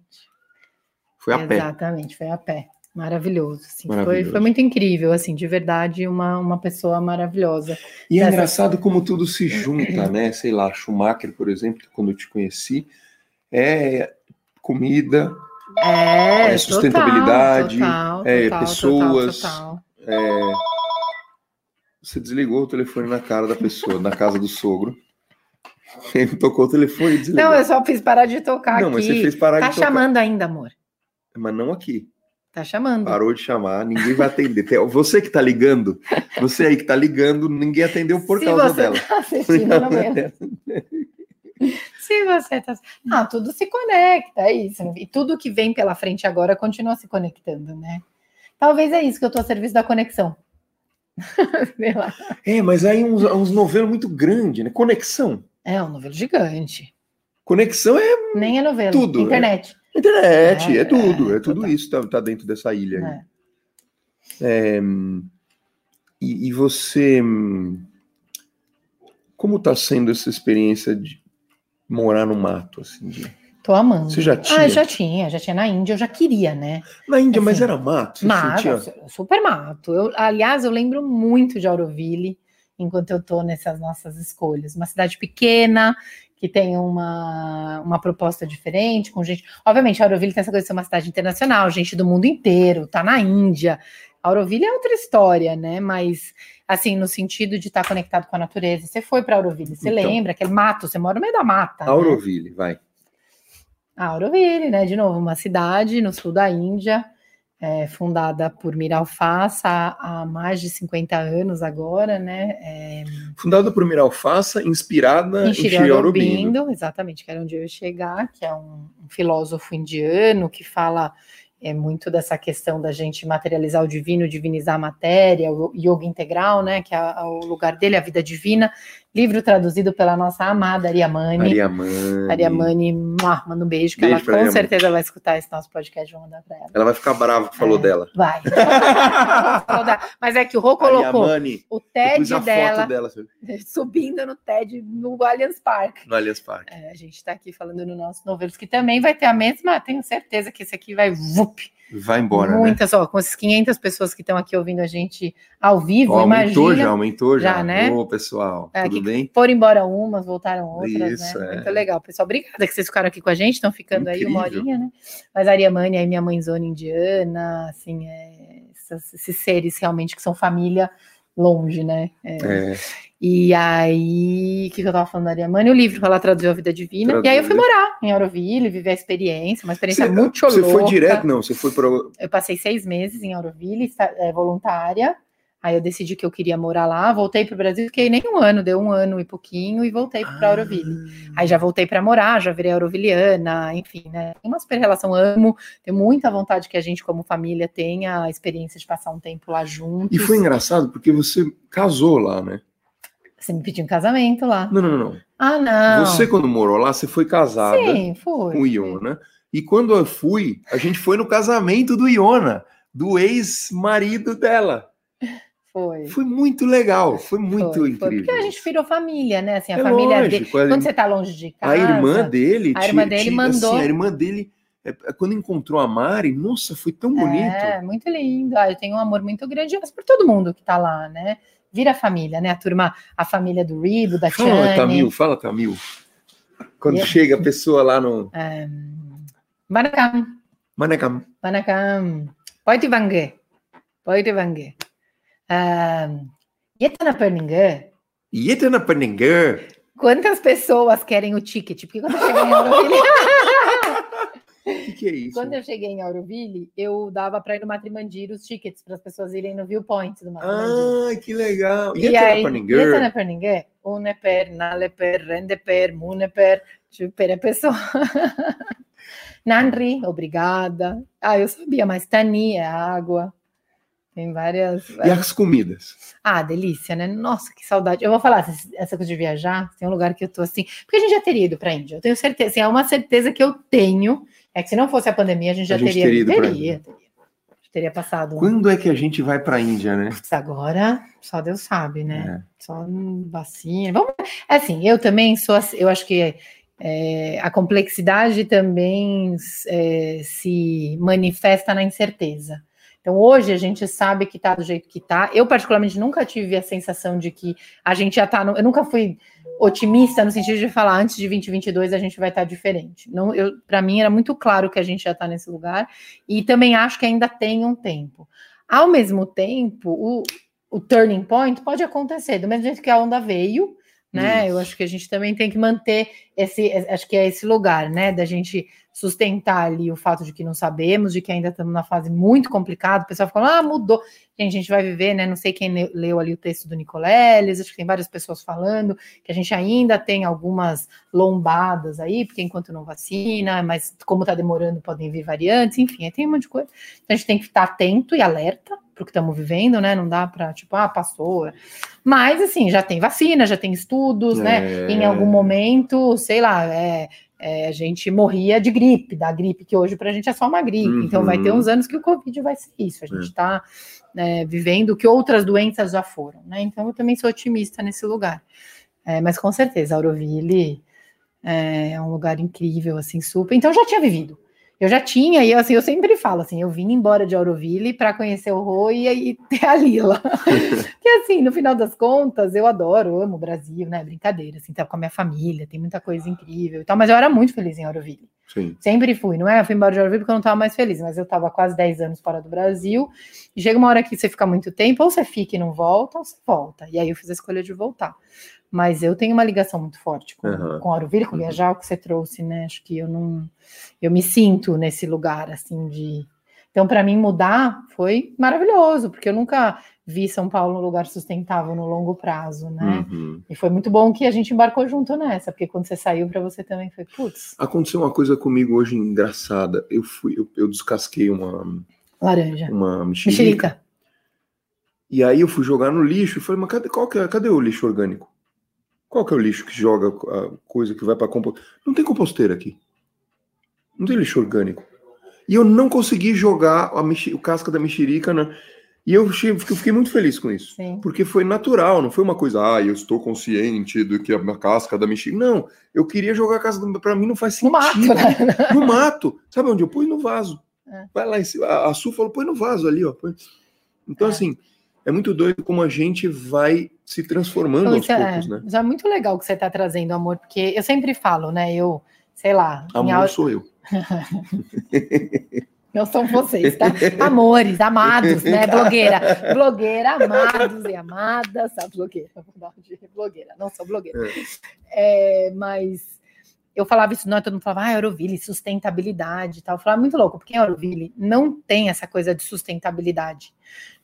Foi a pé. Exatamente, foi a pé. Maravilhoso, assim, Foi, Maravilhoso. foi muito incrível, assim, de verdade, uma, uma pessoa maravilhosa. E é engraçado como tudo se junta, né? Sei lá, Schumacher, por exemplo, quando eu te conheci, é comida, É, É, sustentabilidade, total, é, total, pessoas, total, total. é... Você desligou o telefone na cara da pessoa, na casa do sogro. Ele tocou o telefone e desligou. Não, eu só fiz parar de tocar Não, aqui. mas você fez parar tá de tocar. chamando ainda, amor. Mas não aqui. Tá chamando. Parou de chamar, ninguém vai atender. Você que tá ligando, você aí que tá ligando, ninguém atendeu por Se causa você dela. tá assistindo meu. Se você tá. Ah, tudo se conecta, é isso. E tudo que vem pela frente agora continua se conectando, né? Talvez é isso que eu tô a serviço da conexão. É, mas aí uns, uns novelos muito grandes, né? Conexão. É um novelo gigante. Conexão é Nem é novelo. Tudo, é. Internet. internet, é, É, tudo, é, é, tudo total. isso tá, tá dentro dessa ilha? É, e, e você. Como tá sendo essa experiência de morar no mato? Assim, de- Tô amando. Você já tinha? Ah, já tinha, já tinha na Índia, eu já queria, né? Na Índia, mas Assim, era mato? Mato, sentia- super mato. Eu, aliás, eu lembro muito de Auroville enquanto eu tô nessas nossas escolhas. Uma cidade pequena, que tem uma, uma proposta diferente, com gente. Obviamente, Auroville tem essa coisa de ser uma cidade internacional, gente do mundo inteiro, tá na Índia. Auroville é outra história, né? Mas, assim, no sentido de estar conectado com a natureza. Você foi para Auroville, você Então. lembra? Aquele mato, você mora no meio da mata. né? Auroville, vai. A Auroville, né? De novo, uma cidade no sul da Índia, é, fundada por Mira Alfaça há, há mais de 50 anos agora, né? É, Fundada por Mira Alfaça, inspirada em Shri Aurobindo, exatamente, que era onde eu ia chegar, que é um, um filósofo indiano que fala é, muito dessa questão da gente materializar o divino, divinizar a matéria, o yoga integral, né? Que é o lugar dele, a vida divina. Livro traduzido pela nossa amada Ariamani. Ariamani. Ariamani, manda um beijo, que Beijo ela pra com Ariamani. certeza vai escutar esse nosso podcast, vou mandar para ela. Ela vai ficar brava que falou É. dela. Vai. Mas é que o Rô colocou Ariamani. o TED dela, foto dela subindo no TED no Allianz Parque. no Allianz Parque. É, a gente está aqui falando no nosso novelos, que também vai ter a mesma, tenho certeza que esse aqui vai vup, Vai embora, né? muitas, ó, com essas 500 pessoas que estão aqui ouvindo a gente ao vivo, Ó, aumentou imagina. já, aumentou já. Já, né? Ô, pessoal, É, tudo bem? Foram embora umas, voltaram outras, Isso, né? é. Muito legal, pessoal. Obrigada que vocês ficaram aqui com a gente, estão ficando aí uma Incrível. horinha, né? Mas a Ariamani aí, minha mãezona indiana, assim, é, essas- esses seres realmente que são família longe, né? É, É, E aí, o que, que eu tava falando da Ariamani? O livro, ela traduziu a vida divina. E aí eu fui morar em Auroville, viver a experiência, uma experiência você, muito você louca. foi direto? Não, você foi para. Eu passei seis meses em Auroville, é, voluntária. Aí eu decidi que eu queria morar lá, voltei para o Brasil, fiquei nem um ano, deu um ano e pouquinho e voltei para Auroville. Aí já voltei para morar, já virei auroviliana, enfim, né? Tem uma super relação, amo, tenho muita vontade que a gente, como família, tenha a experiência de passar um tempo lá juntos. E foi engraçado porque você casou lá, né? Você me pediu um casamento lá. Não, não, não. Ah, não. Você, quando morou lá, você foi casada Sim, foi. com o Ion, né? E quando eu fui, a gente foi no casamento do Iona, do ex-marido dela. Foi. Foi muito legal, foi muito foi, incrível. Foi porque a gente virou família, né? Assim, a É família dele. lógico, a- Quando você tá longe de casa. A irmã dele, a irmã dele mandou- assim, a irmã dele, é, é, quando encontrou a Mari, nossa, foi tão bonito. É, muito lindo. Ah, eu tenho um amor muito grande por todo mundo que tá lá, né? Vira família, né? A turma, a família do Rido, da Fala, Chane. Tamil, fala, Tamil. Quando E- chega a pessoa lá no Manakam, Manekam, manakam. Pode vangue. Pode vangue. Um, Yetana Perningue. Yetana Paningar. Quantas pessoas querem o ticket? Porque quando cheguei em Auroville, O que, que é isso? quando eu cheguei em Auroville, eu dava para ir no Matrimandiro os tickets para as pessoas irem no viewpoint do Matrimandiro. Ai, que legal. E Yetana aí, Paningar. Yetana Perningue, uneper, naleper, rendeper, muneper, chuper é pessoa. Nanri, obrigada. Ah, eu sabia, mas Tani é água. Tem várias. E as comidas? Ah, delícia, né? Nossa, que saudade. Eu vou falar, essa- coisa de viajar, tem um lugar que eu tô assim. Porque a gente já teria ido para a Índia, eu tenho certeza. Assim, é uma certeza que eu tenho. É que se não fosse a pandemia, a gente já A gente teria. teria teria, teria. A teria passado. Quando é que a gente vai pra Índia, né? Putz, Agora, só Deus sabe, né? É. Só vacina. Vamos. é Assim, eu também sou. Eu acho que é, a complexidade também é, se manifesta na incerteza. Então, hoje a gente sabe que está do jeito que está. Eu, particularmente, nunca tive a sensação de que a gente já está. Eu nunca fui otimista no sentido de falar antes de 2022 a gente vai estar diferente. Não, eu, para mim era muito claro que a gente já está nesse lugar e também acho que ainda tem um tempo. Ao mesmo tempo, o, o turning point pode acontecer, do mesmo jeito que a onda veio, né? Eu Isso. acho que a gente também tem que manter esse, acho que é esse lugar, né? Da gente sustentar ali o fato de que não sabemos, de que ainda estamos na fase muito complicada. O pessoal falando, ah, mudou. Gente, a gente vai viver, né? Não sei quem le- leu ali o texto do Nicoleles, acho que tem várias pessoas falando que a gente ainda tem algumas lombadas aí, porque enquanto não vacina, mas como está demorando, podem vir variantes, enfim, aí tem um monte de coisa. Então a gente tem que estar atento e alerta para o que estamos vivendo, né? Não dá para, tipo, ah, passou. Mas, assim, já tem vacina, já tem estudos, né? É. Em algum momento, sei lá, é, é, a gente morria de gripe, da gripe que hoje para a gente é só uma gripe. Então vai ter Uhum. uns anos que o Covid vai ser isso. A gente É. está vivendo o que outras doenças já foram, né? Então eu também sou otimista nesse lugar. É, mas com certeza, Auroville é um lugar incrível, assim, super. Então já tinha vivido. Eu já tinha, e assim, eu sempre falo assim, eu vim embora de Auroville para conhecer o e, e ter a Lila. que assim, no final das contas, eu adoro, amo o Brasil, né? Brincadeira, assim, tá com a minha família, tem muita coisa incrível e tal, mas eu era muito feliz em Auroville. Sim. Sempre fui, não é? Eu fui embora de Auroville porque eu não estava mais feliz, mas eu estava quase 10 anos fora do Brasil. E chega uma hora que você fica muito tempo, ou você fica e não volta, ou você volta. E aí eu fiz a escolha de voltar. Mas eu tenho uma ligação muito forte com, Aham. com Auroville, com viajar, o que você trouxe, né? Acho que eu não. Eu me sinto nesse lugar, assim, de. Então, para mim, mudar foi maravilhoso, porque eu nunca vi São Paulo um lugar sustentável no longo prazo, né? Uhum. E foi muito bom que a gente embarcou junto nessa, porque quando você saiu, para você também foi, putz, Aconteceu uma coisa comigo hoje engraçada. Eu fui, eu, eu descasquei uma, laranja. uma mexerica, Mexerica. e aí eu fui jogar no lixo e falei, mas cadê, qual que é, cadê o lixo orgânico? Qual que é o lixo que joga a coisa que vai para compost? Não tem composteira aqui. Não tem lixo orgânico. E eu não consegui jogar a mexi- o casca da mexerica na... E eu fiquei, muito feliz com isso. Sim. Porque foi natural, não foi uma coisa, ah, eu estou consciente do que a casca da mexerica. Não, eu queria jogar a casca da... Pra mim não faz No sentido. mato, né? No mato. Sabe onde eu pus? No vaso. É. Vai lá em cima. A, a Su falou, põe no vaso ali, ó. põe. Então, É. assim, é muito doido como a gente vai se transformando Então, aos é, poucos, né? isso é muito legal que você está trazendo, amor, porque eu sempre falo, né? Eu, sei lá, Amor sou eu. não são vocês, tá? Amores, amados, né? Blogueira. Blogueira, amados e amadas. A blogueira, blogueira, não sou blogueira. É, mas eu falava isso, não, todo mundo falava, ah, Euroville, sustentabilidade e tal. Eu falava, muito louco, porque em Euroville não tem essa coisa de sustentabilidade.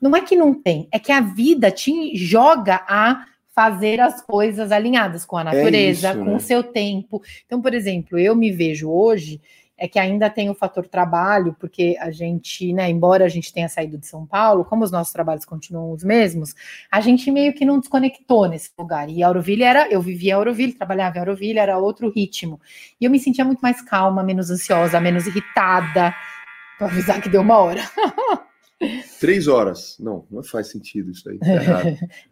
Não é que não tem, é que a vida te joga a fazer as coisas alinhadas com a natureza, isso, com né? o seu tempo. Então, por exemplo, eu me vejo hoje é que ainda tem o fator trabalho, porque a gente, né, embora a gente tenha saído de São Paulo, como os nossos trabalhos continuam os mesmos, a gente meio que não desconectou nesse lugar. E Auroville era, eu vivia em Auroville, trabalhava em Auroville, era outro ritmo. E eu me sentia muito mais calma, menos ansiosa, menos irritada. Para avisar que deu uma hora. Três horas. Não, não faz sentido isso aí. Tá.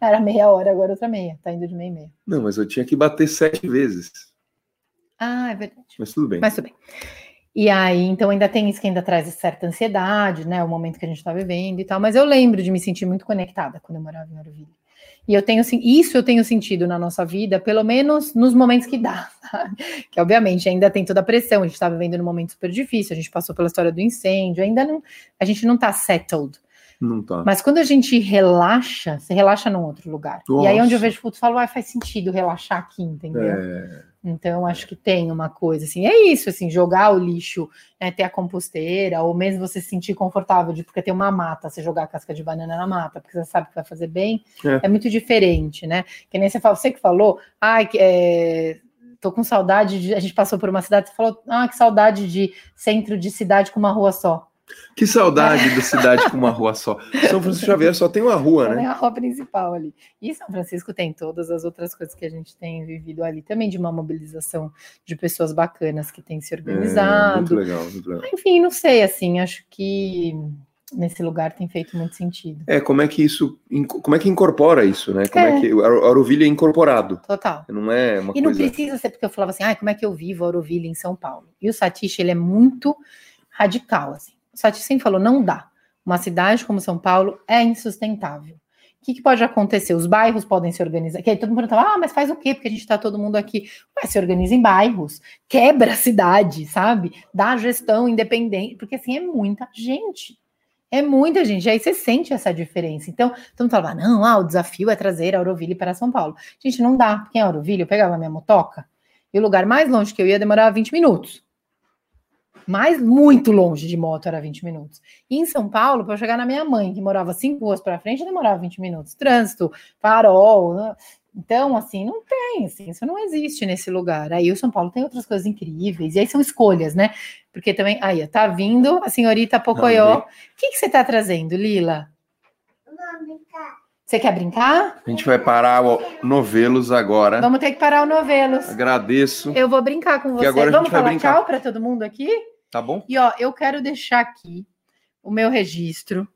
Era meia hora, agora outra meia. Tá indo de meia e meia. Não, mas eu tinha que bater sete vezes. Ah, é verdade. Mas tudo bem. Mas tudo bem. E aí, então ainda tem isso que ainda traz certa ansiedade, né? O momento que a gente tá vivendo e tal. Mas eu lembro de me sentir muito conectada quando eu morava em Auroville. E eu tenho isso eu tenho sentido na nossa vida, pelo menos nos momentos que dá, sabe? Que obviamente ainda tem toda a pressão, a gente está vivendo num momento super difícil, a gente passou pela história do incêndio, ainda não, a gente não está settled. Não tá. Mas quando a gente relaxa, você relaxa num outro lugar. Nossa. E aí onde eu vejo futuro, falo, ah, faz sentido relaxar aqui, entendeu? É, Então, acho que tem uma coisa assim, é isso, assim, jogar o lixo, né, ter a composteira, ou mesmo você se sentir confortável de porque tem uma mata, você jogar a casca de banana na mata, porque você sabe que vai fazer bem, É. é, muito diferente, né? Que nem você fala, você que falou, ai, que, é, tô com saudade de. A gente passou por uma cidade, você falou, ah, que saudade de centro de cidade com uma rua só. Que saudade da cidade com uma rua só. São Francisco Xavier só tem uma rua, Só tem né? a rua principal ali. E São Francisco tem todas as outras coisas que a gente tem vivido ali, também de uma mobilização de pessoas bacanas que têm se É, muito organizado. legal, muito legal. Enfim, não sei, assim, acho que nesse lugar tem feito muito sentido. É, como é que isso, como é que incorpora isso, né? Como é, É. que Auro- Auroville é incorporado, Total. não é uma E não coisa... precisa ser porque eu falava assim, ah, como é que eu vivo Auroville em São Paulo? E o Satish, ele é muito radical, assim. Sempre falou, não dá. Uma cidade como São Paulo é insustentável. O que, que pode acontecer? Os bairros podem se organizar. Que aí todo mundo perguntava, ah, mas faz o quê? Porque a gente está todo mundo aqui. Ué, se organiza em bairros, quebra a cidade, sabe? Dá gestão independente, porque assim é muita gente. É muita gente. Aí você sente essa diferença. Então, todo mundo falava, não, ah, o desafio é trazer a Auroville para São Paulo. Gente, não dá. Porque em Auroville eu pegava minha motoca e o lugar mais longe que eu ia demorava 20 minutos. Mais muito longe de moto era 20 minutos. E em São Paulo, para eu chegar na minha mãe, que morava cinco ruas para frente, demorava 20 minutos. Trânsito, farol. né? Então, assim, não tem, assim, isso não existe nesse lugar. Aí o São Paulo tem outras coisas incríveis, e aí são escolhas, né? Porque também, aí, tá vindo a senhorita Pocoyó. O que, que você tá trazendo, Lila? Vamos brincar. Você quer brincar? A gente vai parar o novelos agora. Vamos ter que parar o novelos. Agradeço, Eu vou brincar com você. agora a Vamos gente vai falar brincar. tchau para todo mundo aqui? Tá bom? E ó, eu quero deixar aqui o meu registro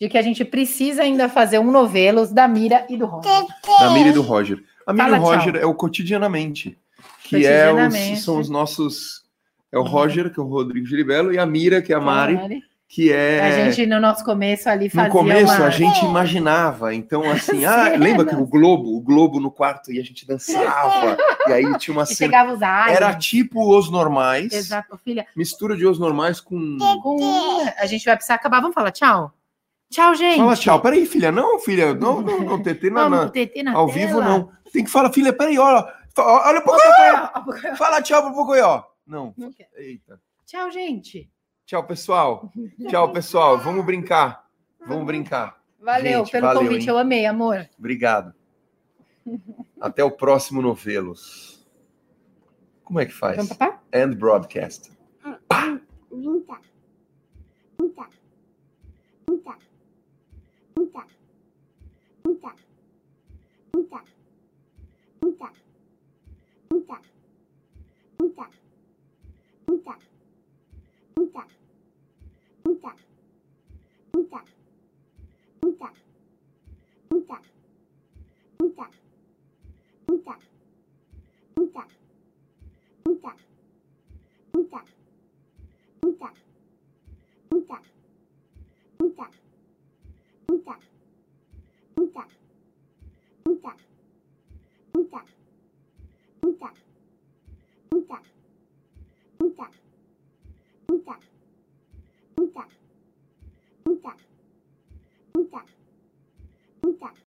de que a gente precisa ainda fazer um novelos da Mira e do Roger. Da Mira e do Roger. A Mira e o Roger tchau. é o cotidianamente, que é os, Cotidianamente. são os nossos... É o. Roger, que é o Rodrigo Giribello, e a Mira, que é a Mari, Mari. Que é... A gente, no nosso começo ali, fazia No começo uma... a gente imaginava, então assim, ah, lembra que o Globo, o Globo no quarto e a gente dançava, e aí tinha uma cena. pegava os aliens. Era tipo os normais, Exato, filha. mistura de os normais com. Com... A gente vai precisar acabar. Vamos falar tchau? Tchau, gente. Fala tchau, peraí, filha, não, filha, não, não, não, TT, Vamos, não. TT na Ao tela. vivo não. Tem que falar, filha, peraí, olha, olha pro Pocoyo. fala tchau pro Pocoyo. Não, Não eita. Tchau, gente. Tchau, pessoal. Tchau, pessoal. Vamos brincar. Vamos brincar. Valeu Gente, pelo valeu, convite. hein? Eu amei, amor. Obrigado. Até o próximo novelos. Como é que faz? Vamos? End broadcast. Brincar. Brincar. Brincar. Brincar. Brincar. Brincar. Brincar. Brincar. Brincar. Brincar. Brincar. Brincar. Brincar. Puta. Puta. Puta. Puta. Puta. Puta. Puta. Puta. Puta. Puta. Puta. Puta. Puta. Puta. Puta. Puta. Puta. Puta. Puta.